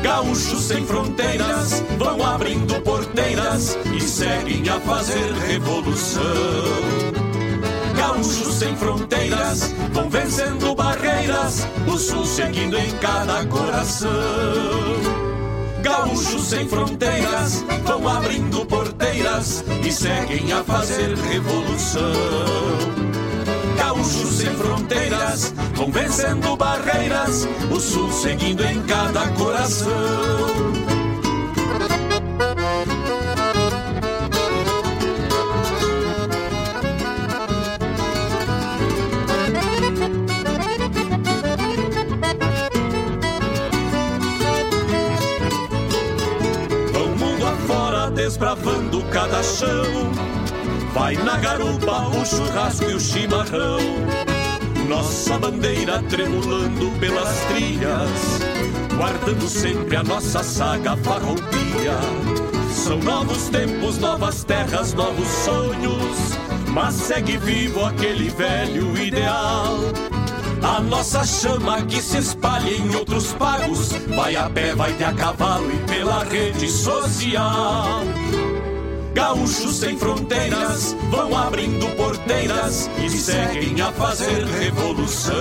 Gaúchos sem fronteiras vão abrindo porteiras e seguem a fazer revolução gaúchos sem fronteiras vão vencendo barreiras, o sul seguindo em cada coração. Gaúchos sem fronteiras vão abrindo porteiras e seguem a fazer revolução. Gaúchos sem fronteiras vão vencendo barreiras, o sul seguindo em cada coração. desbravando cada chão. Vai na garupa o churrasco e o chimarrão. Nossa bandeira tremulando pelas trilhas, guardando sempre a nossa saga farroupilha. São novos tempos, novas terras, novos sonhos, mas segue vivo aquele velho ideal a nossa chama que se espalha em outros pagos, vai a pé, vai de a cavalo e pela rede social. Gaúchos sem fronteiras vão abrindo porteiras e seguem a fazer revolução.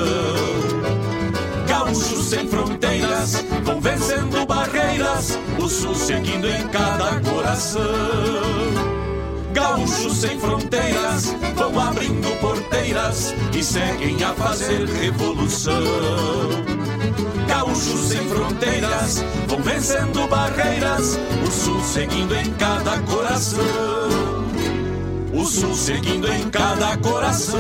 Gaúchos sem fronteiras vão vencendo barreiras, o sul seguindo em cada coração. Gaúchos sem fronteiras vão abrindo porteiras e seguem a fazer revolução. Gaúchos sem fronteiras vão vencendo barreiras, o sul seguindo em cada coração. O sul seguindo em cada coração.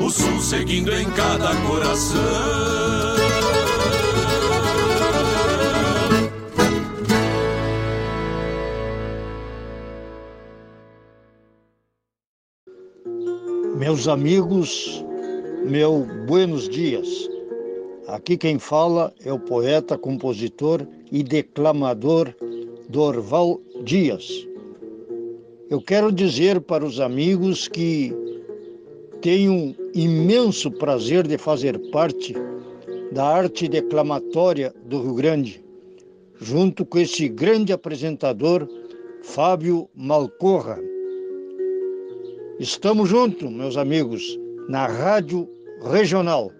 O sul seguindo em cada coração. Meus amigos, meu buenos dias. Aqui quem fala é o poeta, compositor e declamador Dorval Dias. Eu quero dizer para os amigos que tenho um imenso prazer de fazer parte da arte declamatória do Rio Grande, junto com esse grande apresentador, Fábio Malcorra Estamos juntos, meus amigos, na Rádio Regional.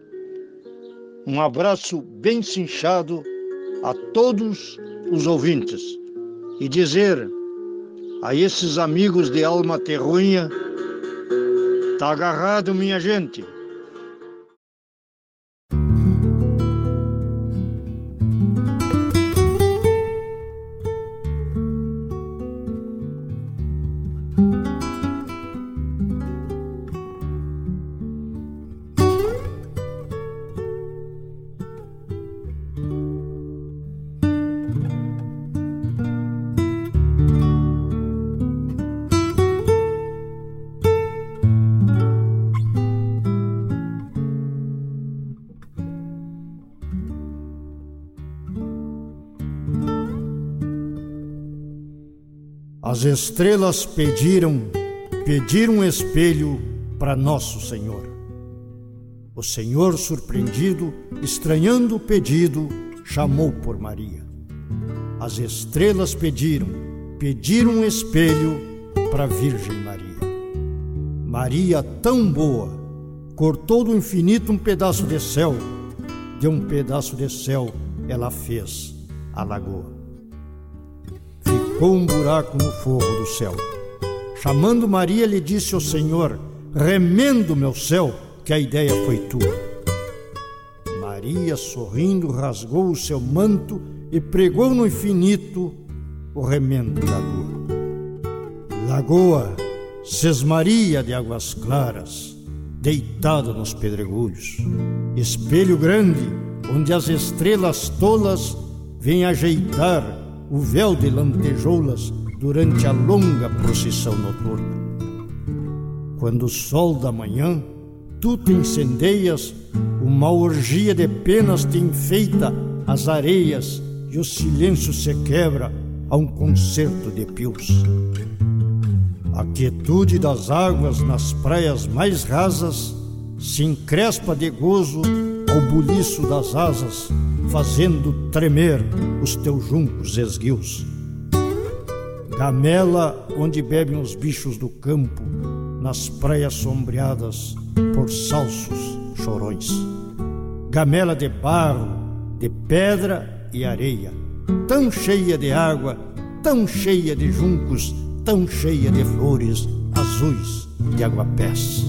Um abraço bem cinchado a todos os ouvintes e dizer a esses amigos de alma terruinha, tá agarrado, minha gente. As estrelas pediram, pediram um espelho para Nosso Senhor. O Senhor, surpreendido, estranhando o pedido, chamou por Maria. As estrelas pediram, pediram um espelho para Virgem Maria. Maria, tão boa, cortou do infinito um pedaço de céu de um pedaço de céu ela fez a lagoa. Ficou um buraco no forro do céu. Chamando Maria, lhe disse o Senhor: Remendo meu céu, que a ideia foi tua. Maria, sorrindo, rasgou o seu manto e pregou no infinito o remendo da lua. Lagoa, sesmaria de águas claras, deitada nos pedregulhos. Espelho grande, onde as estrelas tolas vêm ajeitar o véu de lantejoulas durante a longa procissão noturna. Quando o sol da manhã, tu te incendeias, uma orgia de penas te enfeita as areias e o silêncio se quebra a um concerto de pios. A quietude das águas nas praias mais rasas se encrespa de gozo ao buliço das asas, fazendo tremer os teus juncos esguios. Gamela onde bebem os bichos do campo, nas praias sombreadas por salsos chorões. Gamela de barro, de pedra e areia, tão cheia de água, tão cheia de juncos, tão cheia de flores azuis de aguapés.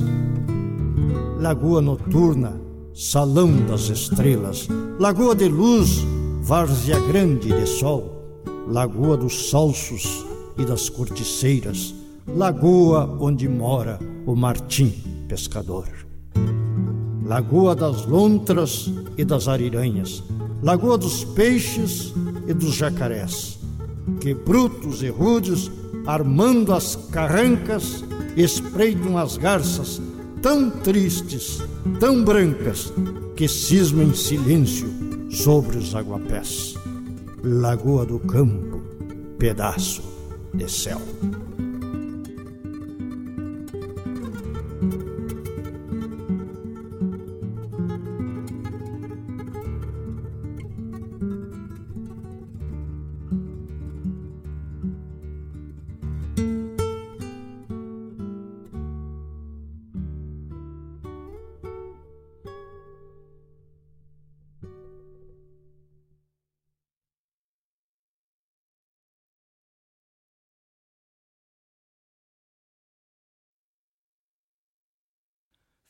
Lagoa noturna, salão das estrelas, lagoa de luz, várzea grande de sol, lagoa dos salsos e das corticeiras, lagoa onde mora o Martim pescador. Lagoa das lontras e das ariranhas, lagoa dos peixes e dos jacarés, que brutos e rudes, armando as carrancas, espreitam as garças tão tristes, tão brancas, que cismam em silêncio sobre os aguapés. Lagoa do Campo, pedaço de céu.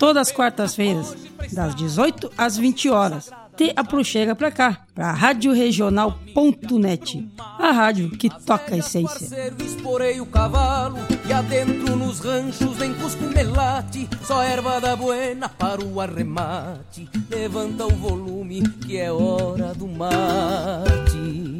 Todas as quartas-feiras, das 18 às 20 horas. Te aproxega pra cá, pra radioregional.net, a rádio que toca a essência. Esporei o cavalo e adentro nos ranchos cusco melate, só erva da buena para o arremate. Levanta o volume que é hora do mate.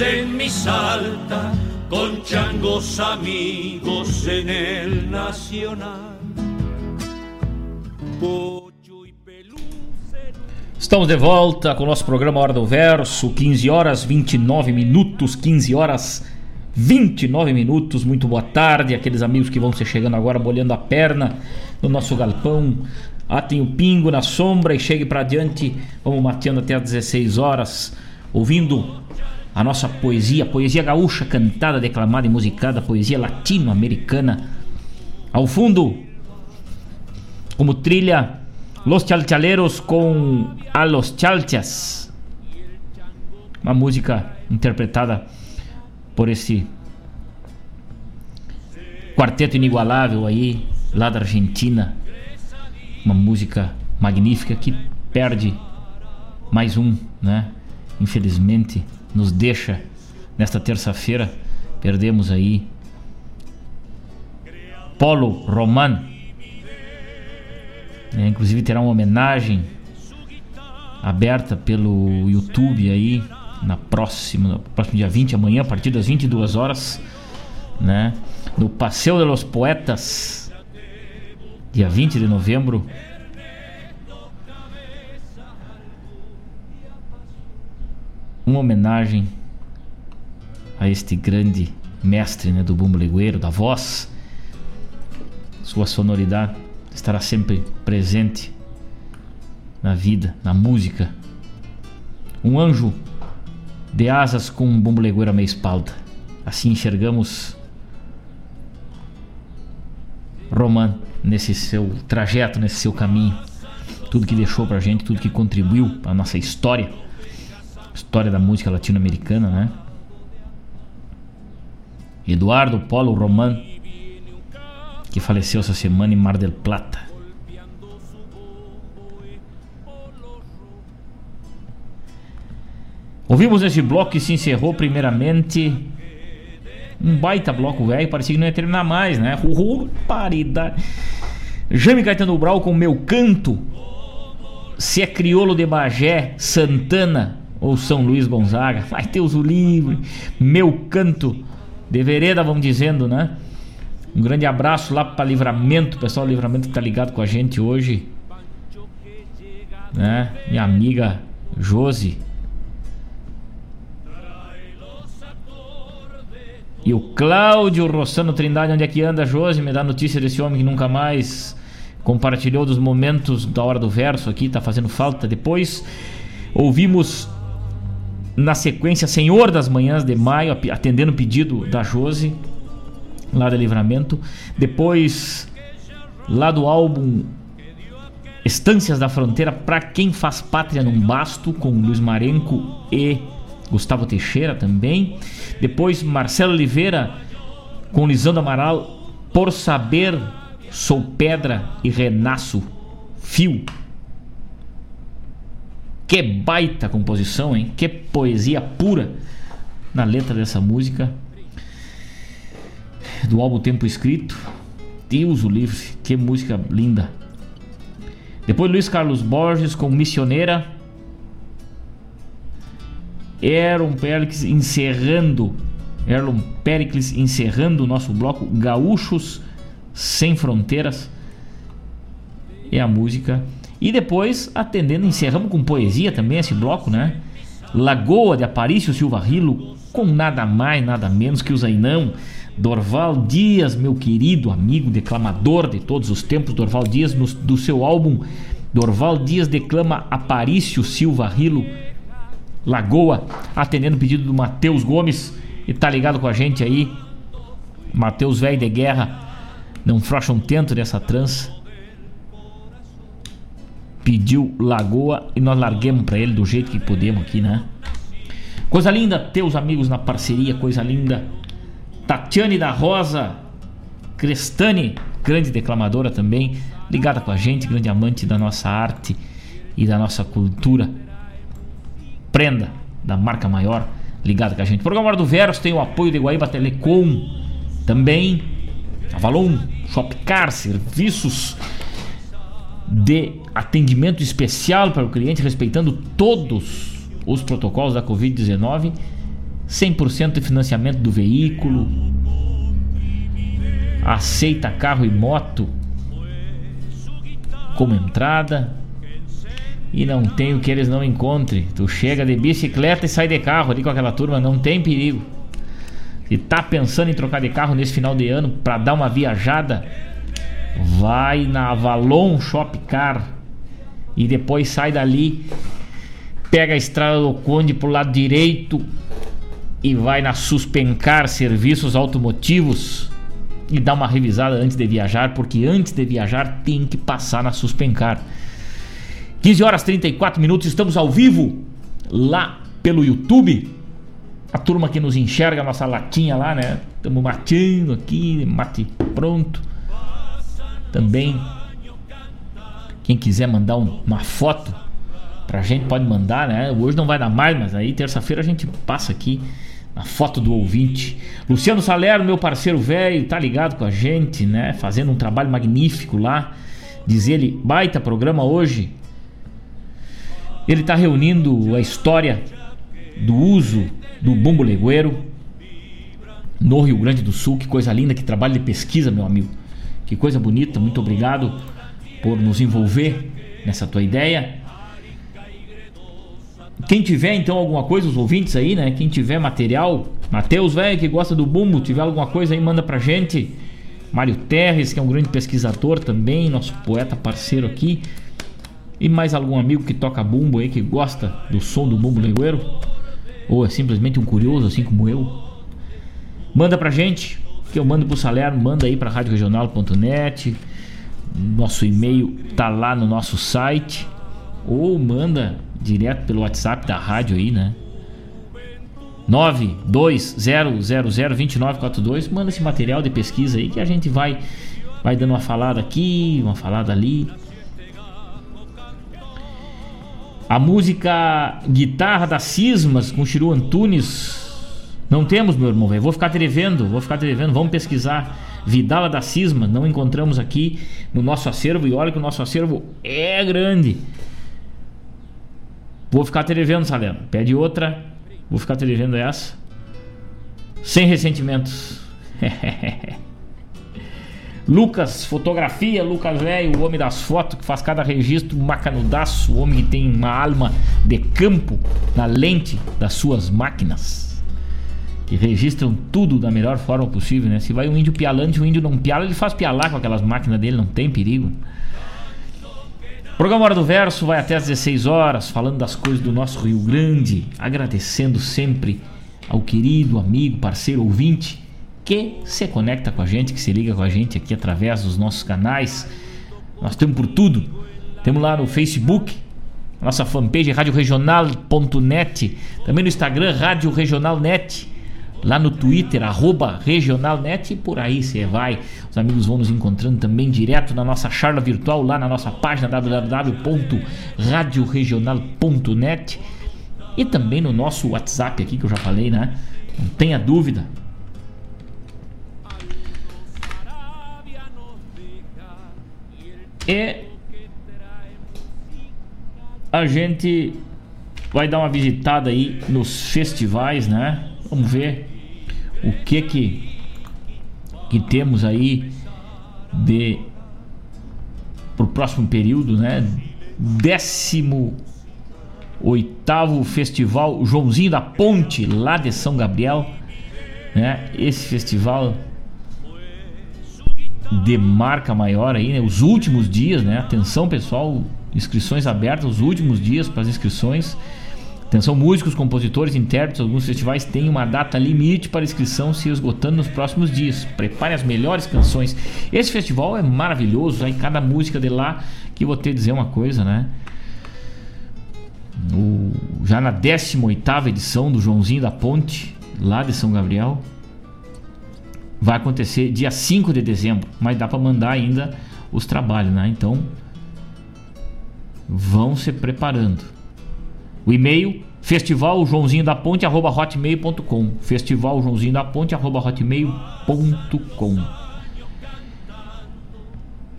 En mi salta con changos amigos en el nacional. Estamos de volta com o nosso programa Hora do Verso, 15 horas 29 minutos, 15 horas 29 minutos. Muito boa tarde, aqueles amigos que vão se chegando agora, bolhando a perna no nosso galpão. Atem o pingo na sombra e chegue para adiante. Vamos mateando até às 16 horas, ouvindo a nossa poesia, poesia gaúcha, cantada, declamada e musicada, poesia latino-americana. Ao fundo, como trilha, Los Chalchaleros com A Los Chalchas. Uma música interpretada por esse quarteto inigualável aí, lá da Argentina. Uma música magnífica que perde mais um, né? Infelizmente, nos deixa nesta terça-feira. Perdemos aí Polo Roman. É, inclusive terá uma homenagem aberta pelo YouTube aí na próxima, no próximo dia 20, amanhã, a partir das 22 horas, né? No Passeio de los Poetas, dia 20 de novembro. Uma homenagem a este grande mestre né, do bumbo legueiro, da voz. Sua sonoridade estará sempre presente na vida, na música. Um anjo de asas com um bumbo legueiro à meia espalda. Assim enxergamos Roman nesse seu trajeto, nesse seu caminho. Tudo que deixou pra gente, tudo que contribuiu para nossa história. História da música latino-americana, né? Eduardo Polo Roman, que faleceu essa semana em Mar del Plata. Ouvimos nesse bloco que se encerrou primeiramente um baita bloco velho, parecia que não ia terminar mais, né? Uhul, paridade. Jaime Caetano Brau com Meu Canto. Se é crioulo de Bagé, Santana ou São Luís Gonzaga, vai ter o livre. Meu Canto de Vereda, vamos dizendo, né? Um grande abraço lá para Livramento, pessoal Livramento que tá ligado com a gente hoje. Né? Minha amiga Josi. E o Cláudio Rossano Trindade, onde é que anda, Josi? Me dá notícia desse homem que nunca mais compartilhou dos momentos da hora do verso aqui, tá fazendo falta. Depois ouvimos na sequência Senhor das Manhãs de Maio, atendendo o pedido da Josi, lá da Livramento. Depois, lá do álbum Estâncias da Fronteira, para quem faz pátria num basto, com Luiz Marenco e Gustavo Teixeira também. Depois Marcelo Oliveira com Lisandro Amaral, Por Saber Sou Pedra e Renasço Fio. Que baita composição, hein? Que poesia pura na letra dessa música. Do álbum Tempo Escrito. Deus o livre, que música linda. Depois Luiz Carlos Borges com Missioneira. Aaron Pericles encerrando. Erlon Pericles encerrando o nosso bloco Gaúchos Sem Fronteiras. É a música. E depois, atendendo, encerramos com poesia também esse bloco, né? Lagoa de Aparício Silva Rilo, com nada mais, nada menos que o Zainão. Dorval Dias, meu querido amigo declamador de todos os tempos, Dorval Dias, no, do seu álbum Dorval Dias declama Aparício Silva Rilo, Lagoa, atendendo o pedido do Matheus Gomes, e tá ligado com a gente aí. Matheus Velho de Guerra, não frouxa um tento dessa trança. Pediu Lagoa e nós larguemos para ele do jeito que podemos aqui, né? Coisa linda, teus amigos na parceria, coisa linda. Tatiane da Rosa, Crestani, grande declamadora também, ligada com a gente, grande amante da nossa arte e da nossa cultura. Prenda, da marca maior, ligada com a gente. Programa Hora do Verso tem o apoio de Guaíba Telecom, também Avalon, Shopcar, serviços de atendimento especial para o cliente, respeitando todos os protocolos da Covid-19 100% de financiamento do veículo, aceita carro e moto como entrada e não tem o que eles não encontrem. Tu chega de bicicleta e sai de carro ali com aquela turma, não tem perigo. Se tá pensando em trocar de carro nesse final de ano para dar uma viajada, vai na Avalon Shop Car e depois sai dali, pega a estrada do Conde pro lado direito, e vai na Suspencar Serviços Automotivos e dá uma revisada antes de viajar, porque antes de viajar tem que passar na Suspencar. 15 horas 34 minutos, estamos ao vivo lá pelo YouTube. A turma que nos enxerga, a nossa latinha lá, né? Estamos matando aqui, mate pronto. Também, quem quiser mandar um, uma foto pra gente, pode mandar, né? Hoje não vai dar mais, mas aí terça-feira a gente passa aqui a foto do ouvinte. Luciano Salerno, meu parceiro velho, tá ligado com a gente, né? Fazendo um trabalho magnífico lá. Diz ele, baita programa hoje. Ele tá reunindo a história do uso do bumbo legueiro no Rio Grande do Sul. Que coisa linda, que trabalho de pesquisa, meu amigo. Que coisa bonita. Muito obrigado por nos envolver nessa tua ideia. Quem tiver então alguma coisa, os ouvintes aí, né? Quem tiver material, Matheus, velho, que gosta do bumbo, tiver alguma coisa aí, manda pra gente. Mário Terres, que é um grande pesquisador também, nosso poeta parceiro aqui. E mais algum amigo que toca bumbo aí, que gosta do som do bumbo legueiro. Ou é simplesmente um curioso, assim como eu. Manda pra gente, que eu mando pro Salerno, manda aí pra radioregional.net. Nosso e-mail tá lá no nosso site. Ou manda direto pelo WhatsApp da rádio aí, né? 920002942. Manda esse material de pesquisa aí que a gente vai vai dando uma falada aqui, uma falada ali. A música Guitarra das Cismas com Chiru Antunes. Não temos, meu irmão, velho. Vou ficar te vou ficar te. Vamos pesquisar. Vidala da Cisma, não encontramos aqui no nosso acervo. E olha que o nosso acervo é grande. Vou ficar te devendo, Saleno. Pede outra. Vou ficar te devendo essa. Sem ressentimentos. Lucas, fotografia, Lucas velho, o homem das fotos que faz cada registro macanudaço, o homem que tem uma alma de campo na lente das suas máquinas. Que registram tudo da melhor forma possível, né? Se vai um índio pialante, o índio não piala, ele faz pialar com aquelas máquinas dele, não tem perigo. Programa Hora do Verso vai até às 16 horas, falando das coisas do nosso Rio Grande, agradecendo sempre ao querido amigo, parceiro, ouvinte que se conecta com a gente, que se liga com a gente aqui através dos nossos canais. Nós temos por tudo Temos lá no Facebook, nossa fanpage radioregional.net, também no Instagram Rádio Regional Net, lá no Twitter regionalnet e por aí você vai. Os amigos vão nos encontrando também direto na nossa charla virtual lá na nossa página www.radioregional.net e também no nosso WhatsApp aqui que eu já falei, né? Não tenha dúvida. E a gente vai dar uma visitada aí nos festivais, né? Vamos ver o que que que temos aí de pro próximo período, né? Décimo oitavo festival Joãozinho da Ponte lá de São Gabriel, né? Esse festival de marca maior aí, né? Os últimos dias, né? Atenção pessoal, inscrições abertas, os últimos dias para as inscrições. Atenção, músicos, compositores, intérpretes, alguns festivais têm uma data limite para inscrição se esgotando nos próximos dias. Prepare as melhores canções. Esse festival é maravilhoso, aí cada música de lá que vou te dizer uma coisa, né? Já na 18 edição do Joãozinho da Ponte, lá de São Gabriel, vai acontecer dia 5 de dezembro, mas dá para mandar ainda os trabalhos, né? Então, vão se preparando. O e-mail festival Joãozinho da Ponte arroba hotmail.com festival Joãozinho da Ponte arroba hotmail.com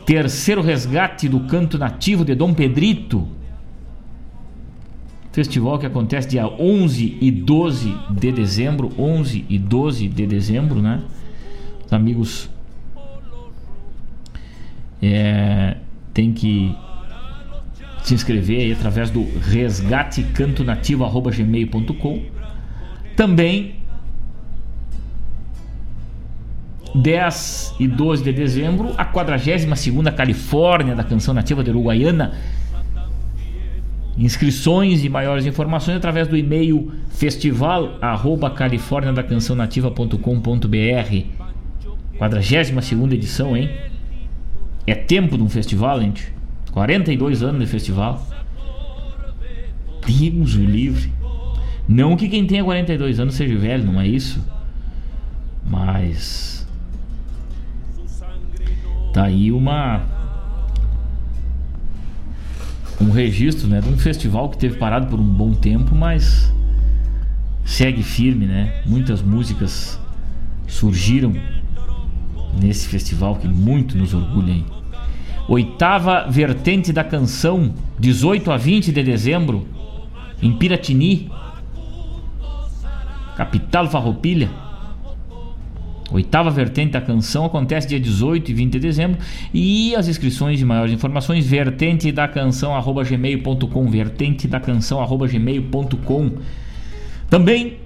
Terceiro resgate do canto nativo de Dom Pedrito. Festival que acontece dia 11 e 12 de dezembro, 11 e 12 de dezembro, né? Os amigos é, tem que se inscrever aí através do resgatecantonativo.gmail.com Também 10 e 12 de dezembro, a 42ª Califórnia da Canção Nativa de Uruguaiana. Inscrições e maiores informações através do e-mail festival@californiadacançãonativa.com.br. 42ª edição, hein? É tempo de um festival, gente. 42 anos de festival. Deus o livre. Não que quem tenha 42 anos seja velho, não é isso. Mas. Tá aí uma. Um registro, né? De um festival que teve parado por um bom tempo, mas. Segue firme, né? Muitas músicas surgiram nesse festival que muito nos orgulha. Hein? Oitava vertente da canção, 18 a 20 de dezembro, em Piratini, capital Farroupilha. Oitava vertente da canção acontece dia 18 e 20 de dezembro e as inscrições e maiores informações vertente da canção gmail.com vertente da canção gmail.com também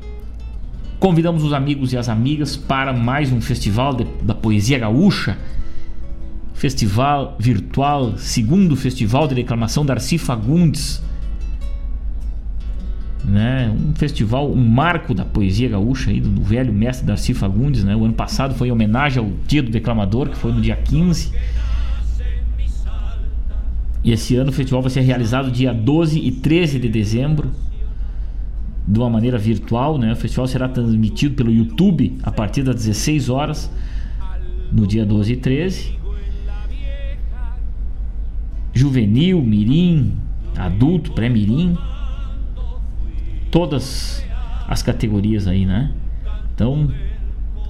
convidamos os amigos e as amigas para mais um festival de, da poesia gaúcha festival virtual, segundo festival de declamação Darcy Fagundes. Né? Um festival, um marco da poesia gaúcha aí, do, do velho mestre Darcy Fagundes, né? O ano passado foi em homenagem ao Dia do Declamador, que foi no dia 15. E esse ano o festival vai ser realizado dia 12 e 13 de dezembro, de uma maneira virtual, né? O festival será transmitido pelo YouTube a partir das 16 horas no dia 12 e 13 juvenil, mirim, adulto, pré-mirim, todas as categorias aí, né? Então,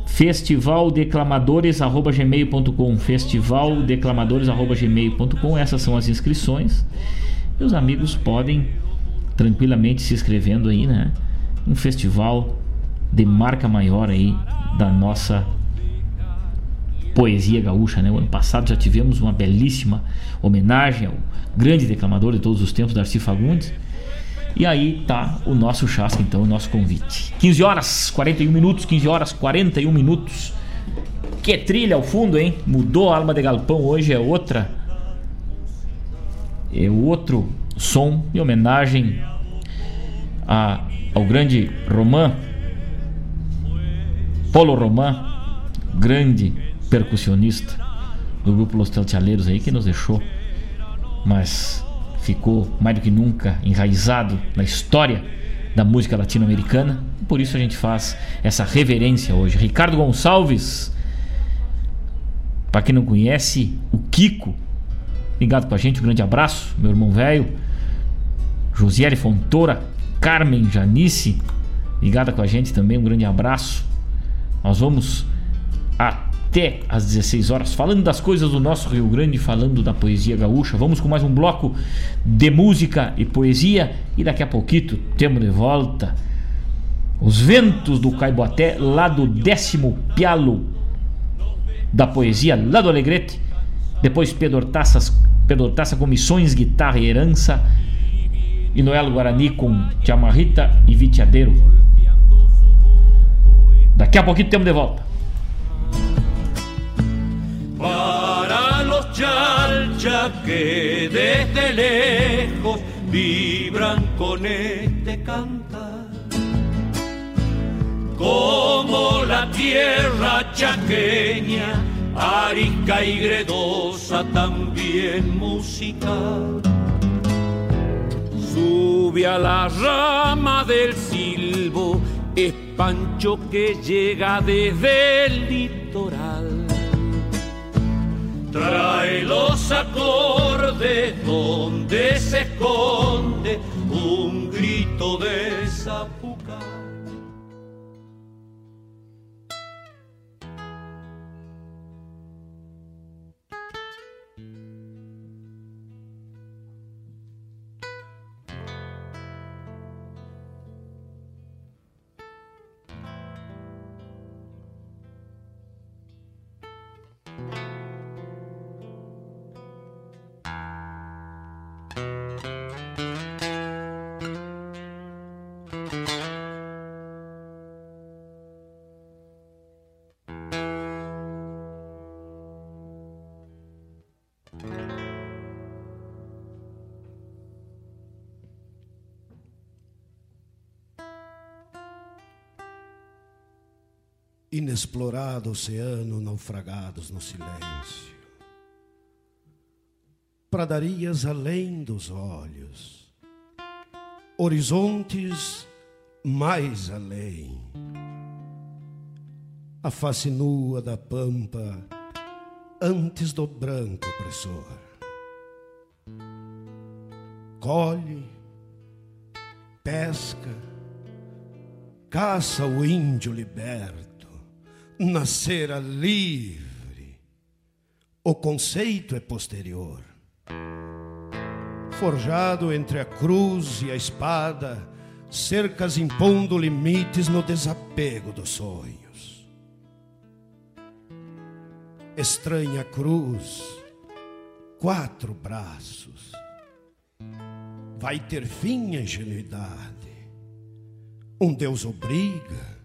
festivaldeclamadores@gmail.com, festivaldeclamadores@gmail.com, essas são as inscrições. E os amigos podem tranquilamente se inscrevendo aí, né? Um festival de marca maior aí da nossa poesia gaúcha, né? O ano passado já tivemos uma belíssima homenagem ao grande declamador de todos os tempos, Darcy Fagundes. E aí tá o nosso chasca, então, o nosso convite. 15 horas 41 minutos, 15 horas 41 minutos. Que trilha ao fundo, hein? Mudou a alma de galpão, hoje é outra. É outro som em homenagem a, ao grande Romã, Polo Romã, grande percussionista do grupo Los Telchaleiros aí, que nos deixou mas ficou mais do que nunca enraizado na história da música latino-americana. Por isso a gente faz essa reverência hoje. Ricardo Gonçalves, para quem não conhece, o Kiko, ligado com a gente, um grande abraço, meu irmão velho. Josiele Fontoura, Carmen Janice, ligada com a gente também, um grande abraço. Nós vamos até às 16 horas falando das coisas do nosso Rio Grande, falando da poesia gaúcha. Vamos com mais um bloco de música e poesia e daqui a pouquinho temos de volta os ventos do Caiboaté lá do décimo pialo da poesia lá do Alegrete. Depois Pedro Taças, Pedro Taça com missões, guitarra e herança. E Noelo Guarani com Chamarrita e Vitiadeiro. Daqui a pouquinho temos de volta. Para los chalcha que desde lejos vibran con este cantar. Como la tierra chaqueña, arisca y gredosa, también musical. Sube a la rama del silbo, es Pancho que llega desde el litoral. Trae los acordes donde se esconde un grito de zapucar. Inexplorado oceano, naufragados no silêncio. Pradarias além dos olhos, horizontes mais além. A face nua da pampa antes do branco opressor. Colhe, pesca, caça o índio liberto nascera livre. O conceito é posterior. Forjado entre a cruz e a espada, cercas impondo limites no desapego dos sonhos. Estranha cruz, quatro braços. Vai ter fim a ingenuidade. Um Deus obriga,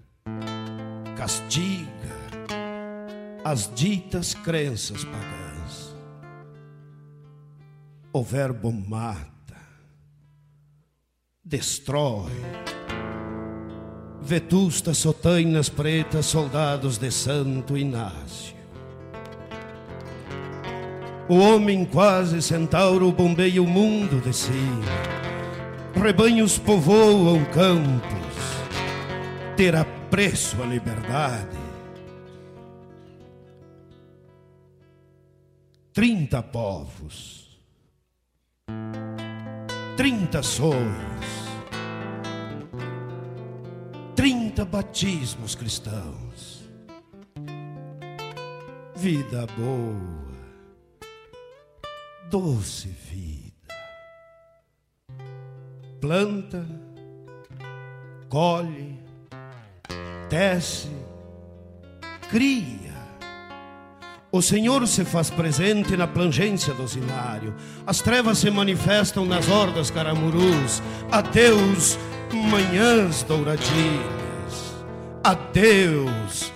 castiga, as ditas crenças pagãs. O verbo mata, destrói. Vetustas sotainas pretas, soldados de Santo Inácio. O homem quase centauro bombeia o mundo de cima. Rebanhos povoam campos. Terá preço a liberdade. Trinta povos, trinta sonhos, trinta batismos cristãos, vida boa, doce vida, planta, colhe, tece, cria. O Senhor se faz presente na plangência do sinário. As trevas se manifestam nas hordas caramurus. Adeus, manhãs douradinhas. Adeus,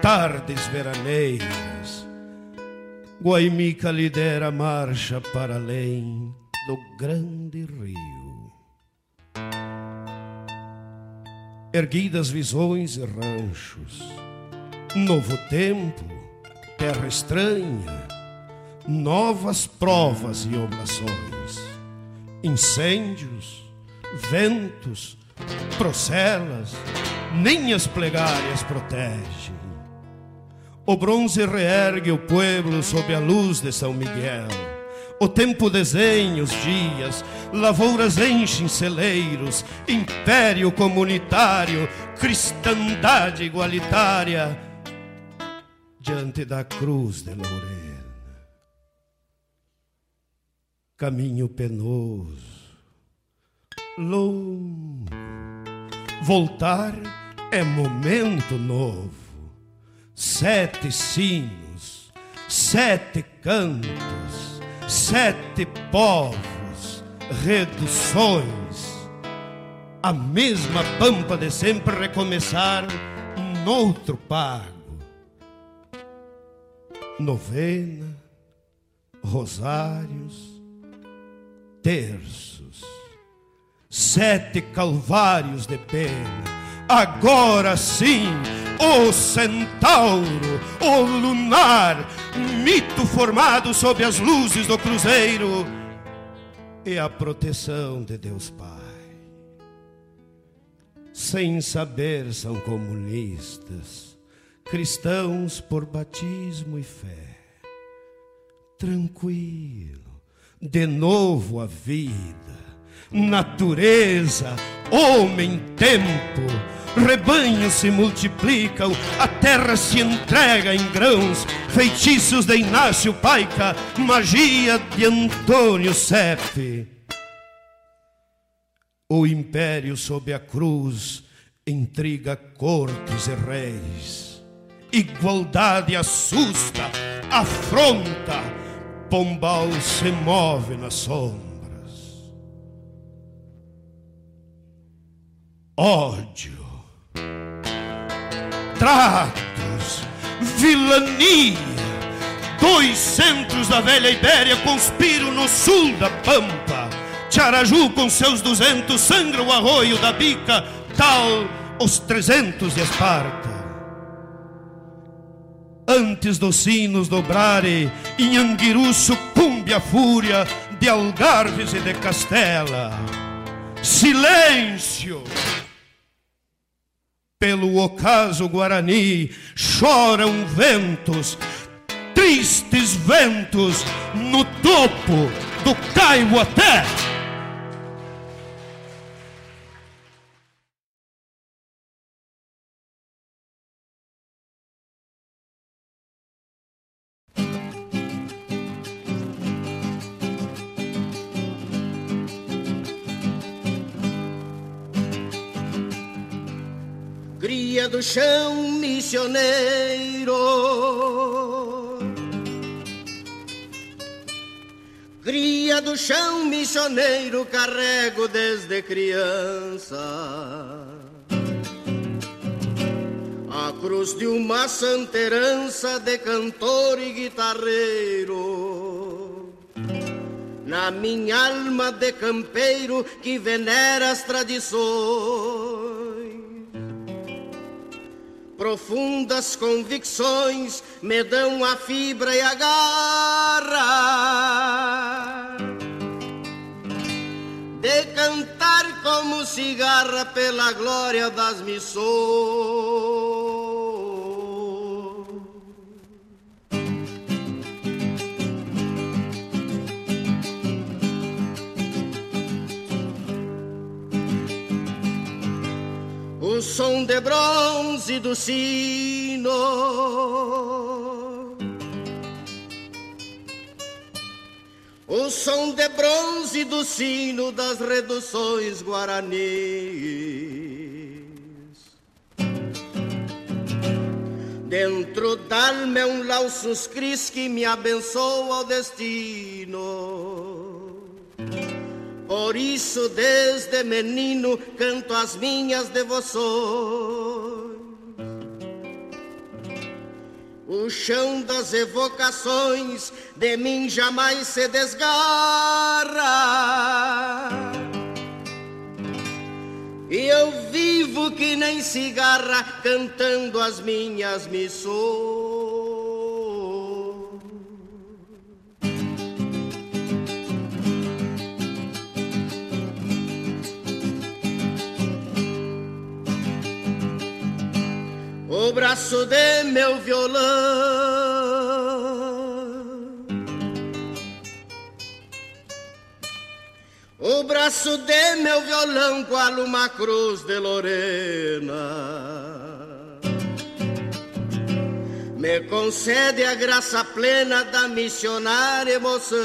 tardes veraneiras. Guaimica lidera a marcha para além do grande rio. Erguidas visões e ranchos. Novo tempo terra estranha, novas provas e oblações, incêndios, ventos, procelas, nem as plegárias protegem. O bronze reergue o pueblo sob a luz de São Miguel. O tempo desenha os dias, lavouras enchem celeiros, império comunitário, cristandade igualitária, diante da cruz de Lorena. Caminho penoso, longo, voltar é momento novo. Sete sinos, sete cantos, sete povos, reduções. A mesma pampa de sempre recomeçar noutro pago. Novena, rosários, terços, sete calvários de pena. Agora sim, o centauro, o lunar, mito formado sob as luzes do cruzeiro e a proteção de Deus Pai. Sem saber são comunistas, cristãos por batismo e fé. Tranquilo, de novo a vida, natureza, homem, tempo rebanhos se multiplicam, a terra se entrega em grãos, feitiços de Inácio Paica, magia de Antônio Sepe. O império sob a cruz intriga cortes e reis. Igualdade assusta, afronta, Pombal se move nas sombras. Ódio tratos, vilania. Dois centros da velha Ibéria conspiram no sul da Pampa. Tiaraju com seus duzentos sangra o arroio da bica, tal os trezentos de Esparta. Antes dos sinos dobrarem, em Anguiru sucumbe a fúria de Algarves e de Castela. Silêncio! Pelo ocaso Guarani choram ventos, tristes ventos, no topo do Caiuaté. Cria do chão missioneiro. Cria do chão missioneiro, carrego desde criança. A cruz de uma santa herança de cantor e guitarreiro. Na minha alma de campeiro que venera as tradições profundas convicções me dão a fibra e a garra de cantar como cigarra pela glória das missões. O som de bronze do sino. O som de bronze do sino das reduções guaranis. Dentro da-me um lausus cris que me abençoa o destino. Por isso, desde menino, canto as minhas devoções. O chão das evocações de mim jamais se desgarra. E eu vivo que nem cigarra, cantando as minhas missões. O braço de meu violão. O braço de meu violão, qual uma cruz de Lorena me concede a graça plena da missionária emoção.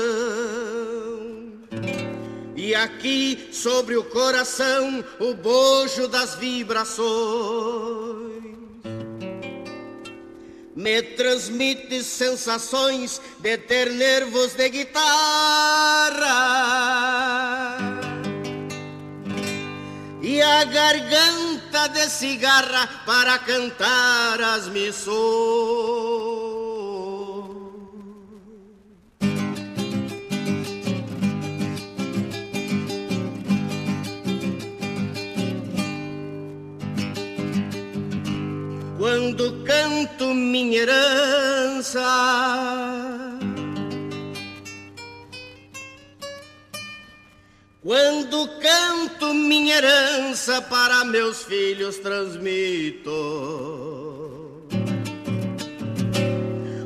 E aqui sobre o coração o bojo das vibrações me transmite sensações de ter nervos de guitarra e a garganta de cigarra para cantar as missões. Minha herança Quando canto minha herança para meus filhos transmito.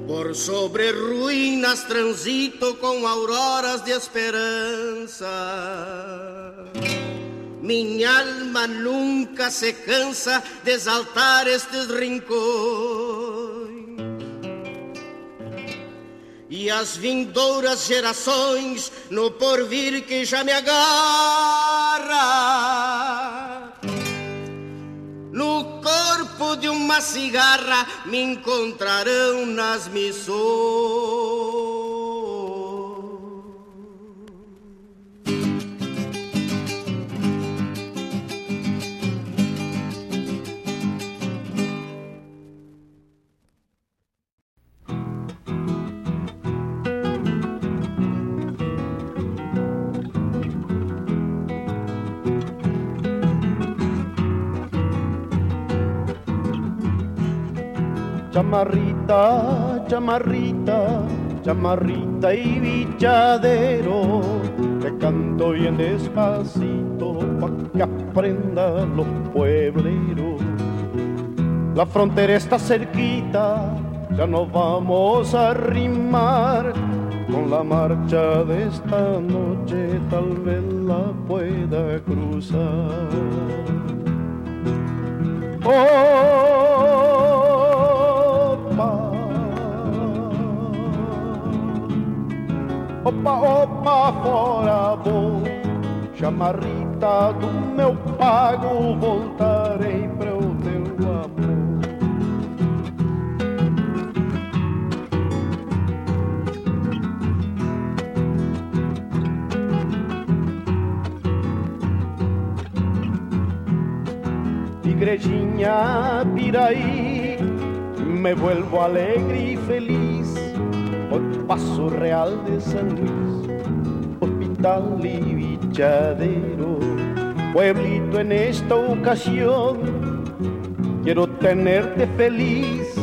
Por sobre ruínas transito com auroras de esperança. Minha alma nunca se cansa de exaltar estes rincões e as vindouras gerações no porvir que já me agarra. No corpo de uma cigarra me encontrarão nas missões. Chamarrita, chamarrita, chamarrita y bichadero. Te canto bien despacito pa' que aprendan los puebleros. La frontera está cerquita, ya nos vamos a arrimar. Con la marcha de esta noche tal vez la pueda cruzar. Oh, Opa, opa, fora vou, chamarrita do meu pago, voltarei para o teu amor. Igrejinha Piraí, me vuelvo alegre e feliz Paso Real de San Luis, Hospital y Bichadero, pueblito en esta ocasión, quiero tenerte feliz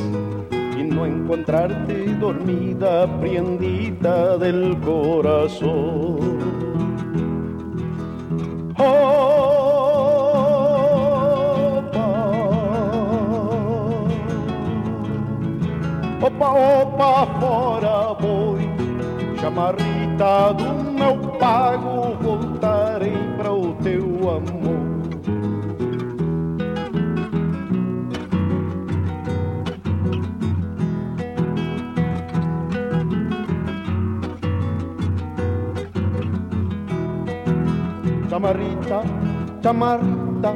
y no encontrarte dormida, prendida del corazón. Opa, opa, fora boi, chamarrita do meu pago, voltarei para o teu amor. Chamarrita, chamarrita,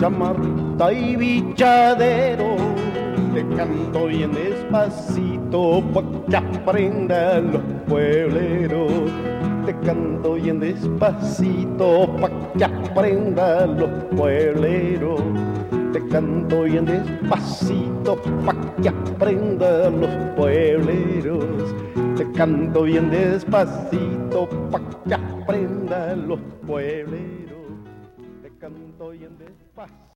chamarrita y bichadero te canto bien despacito pa' que aprendan los puebleros. Te canto bien despacito pa' que aprendan los puebleros. Te canto bien despacito pa' que aprendan los puebleros. Te canto bien despacito pa' que aprendan los puebleros. Te canto bien despacito.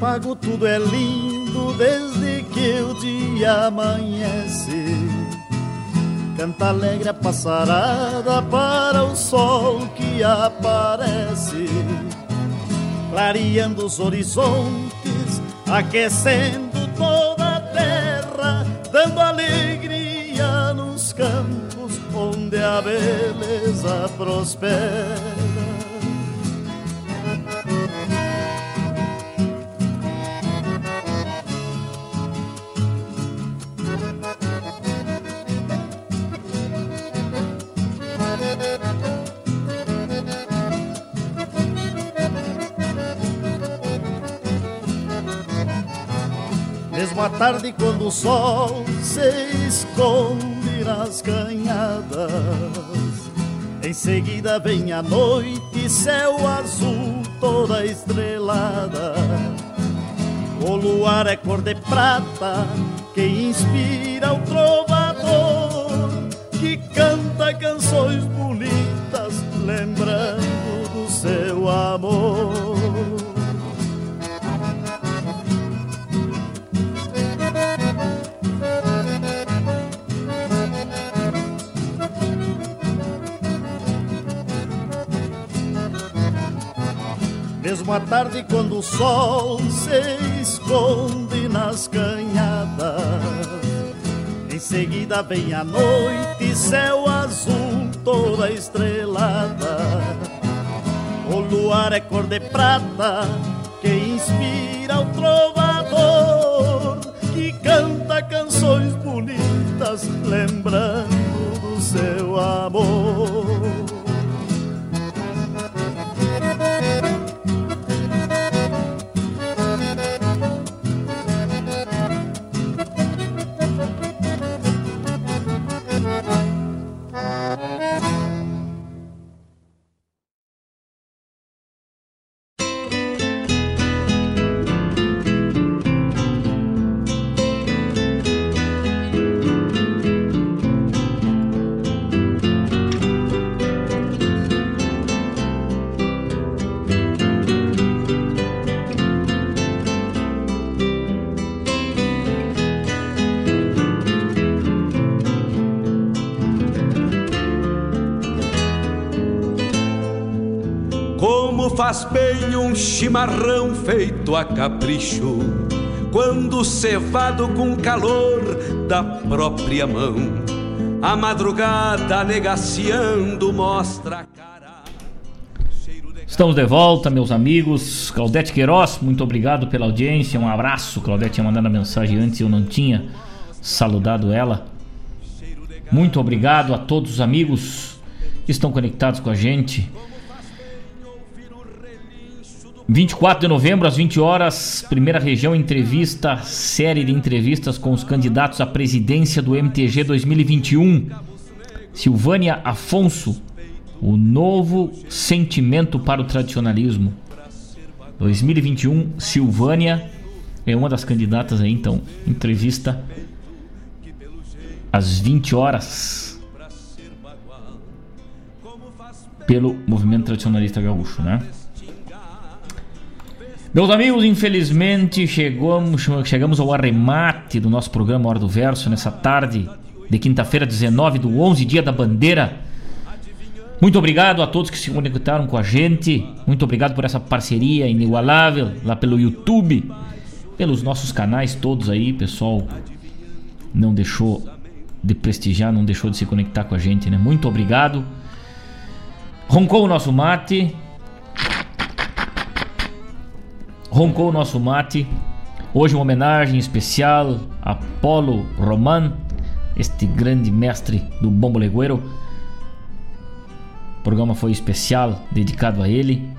Pago tudo é lindo desde que o dia amanhece. Canta alegre a passarada para o sol que aparece, clareando os horizontes, aquecendo toda a terra, dando alegria nos campos onde a beleza prospera. À tarde, quando o sol se esconde nas canhadas, em seguida vem a noite, céu azul, toda estrelada. O luar é cor de prata que inspira o trovador que canta canções bonitas, lembrando do seu amor. Mesmo à tarde, quando o sol se esconde nas canhadas, em seguida vem a noite, céu azul, toda estrelada. O luar é cor de prata que inspira o trovador que canta canções bonitas, lembrando do seu amor. Faz bem um chimarrão feito a capricho, quando cevado com calor da própria mão. A madrugada negaciando mostra a cara. Estamos de volta, meus amigos. Claudete Queiroz, muito obrigado pela audiência. Um abraço. Claudete tinha mandado a mensagem antes, eu não tinha saludado ela. Muito obrigado a todos os amigos que estão conectados com a gente. 24 de novembro, às 20 horas, primeira região entrevista, série de entrevistas com os candidatos à presidência do MTG 2021. Silvânia Afonso, o novo sentimento para o tradicionalismo. 2021, Silvânia é uma das candidatas aí, então, entrevista às 20 horas pelo movimento tradicionalista gaúcho, né? Meus amigos, infelizmente chegamos, chegamos ao arremate do nosso programa Hora do Verso nessa tarde de quinta-feira, 19 do 11, dia da bandeira. Muito obrigado a todos que se conectaram com a gente. Muito obrigado por essa parceria inigualável lá pelo YouTube, pelos nossos canais todos aí, pessoal. Não deixou de prestigiar, não deixou de se conectar com a gente, né? Muito obrigado. Roncou o nosso mate. Roncou o nosso mate. Hoje uma homenagem especial a Polo Roman, este grande mestre do bombo legueiro. O programa foi especial, dedicado a ele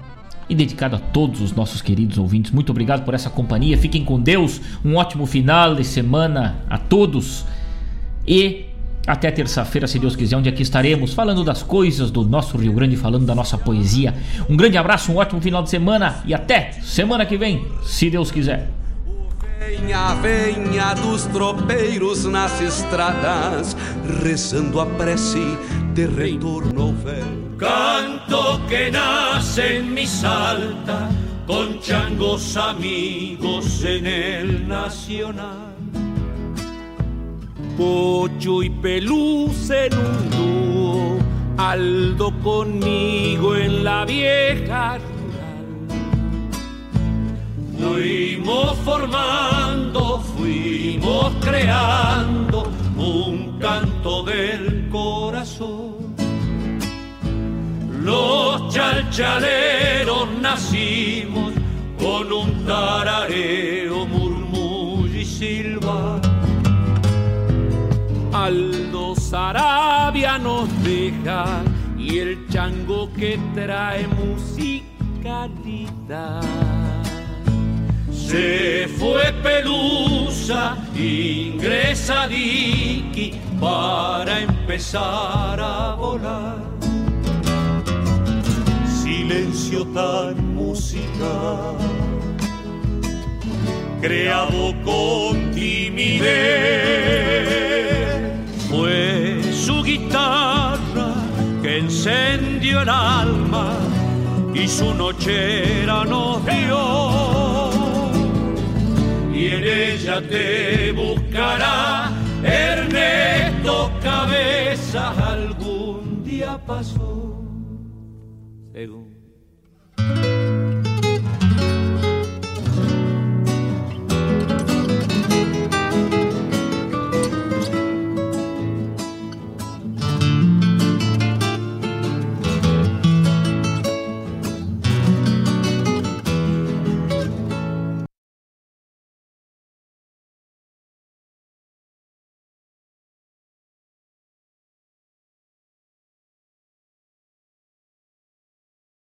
e dedicado a todos os nossos queridos ouvintes. Muito obrigado por essa companhia. Fiquem com Deus. Um ótimo final de semana a todos. E até terça-feira, se Deus quiser, onde aqui estaremos falando das coisas do nosso Rio Grande, falando da nossa poesia. Um grande abraço, um ótimo final de semana e até semana que vem, se Deus quiser. Venha, venha dos tropeiros nas estradas, rezando a prece de retorno véu. Canto que nace en mi salta con changos amigos en el Nacional. Pocho y Pelusa en un dúo, Aldo conmigo en la vieja rural. Fuimos formando, fuimos creando un canto del corazón. Los chalchaleros nacimos con un tarareo, murmullo y silbar. Aldo Sarabia nos deja y el chango que trae musicalidad. Se fue Pelusa, ingresa Dicky para empezar a volar. Silencio tan musical, creado con timidez. Guitarra que encendió el alma y su nochera nos dio. Y en ella te buscará Ernesto Cabeza algún día pasó según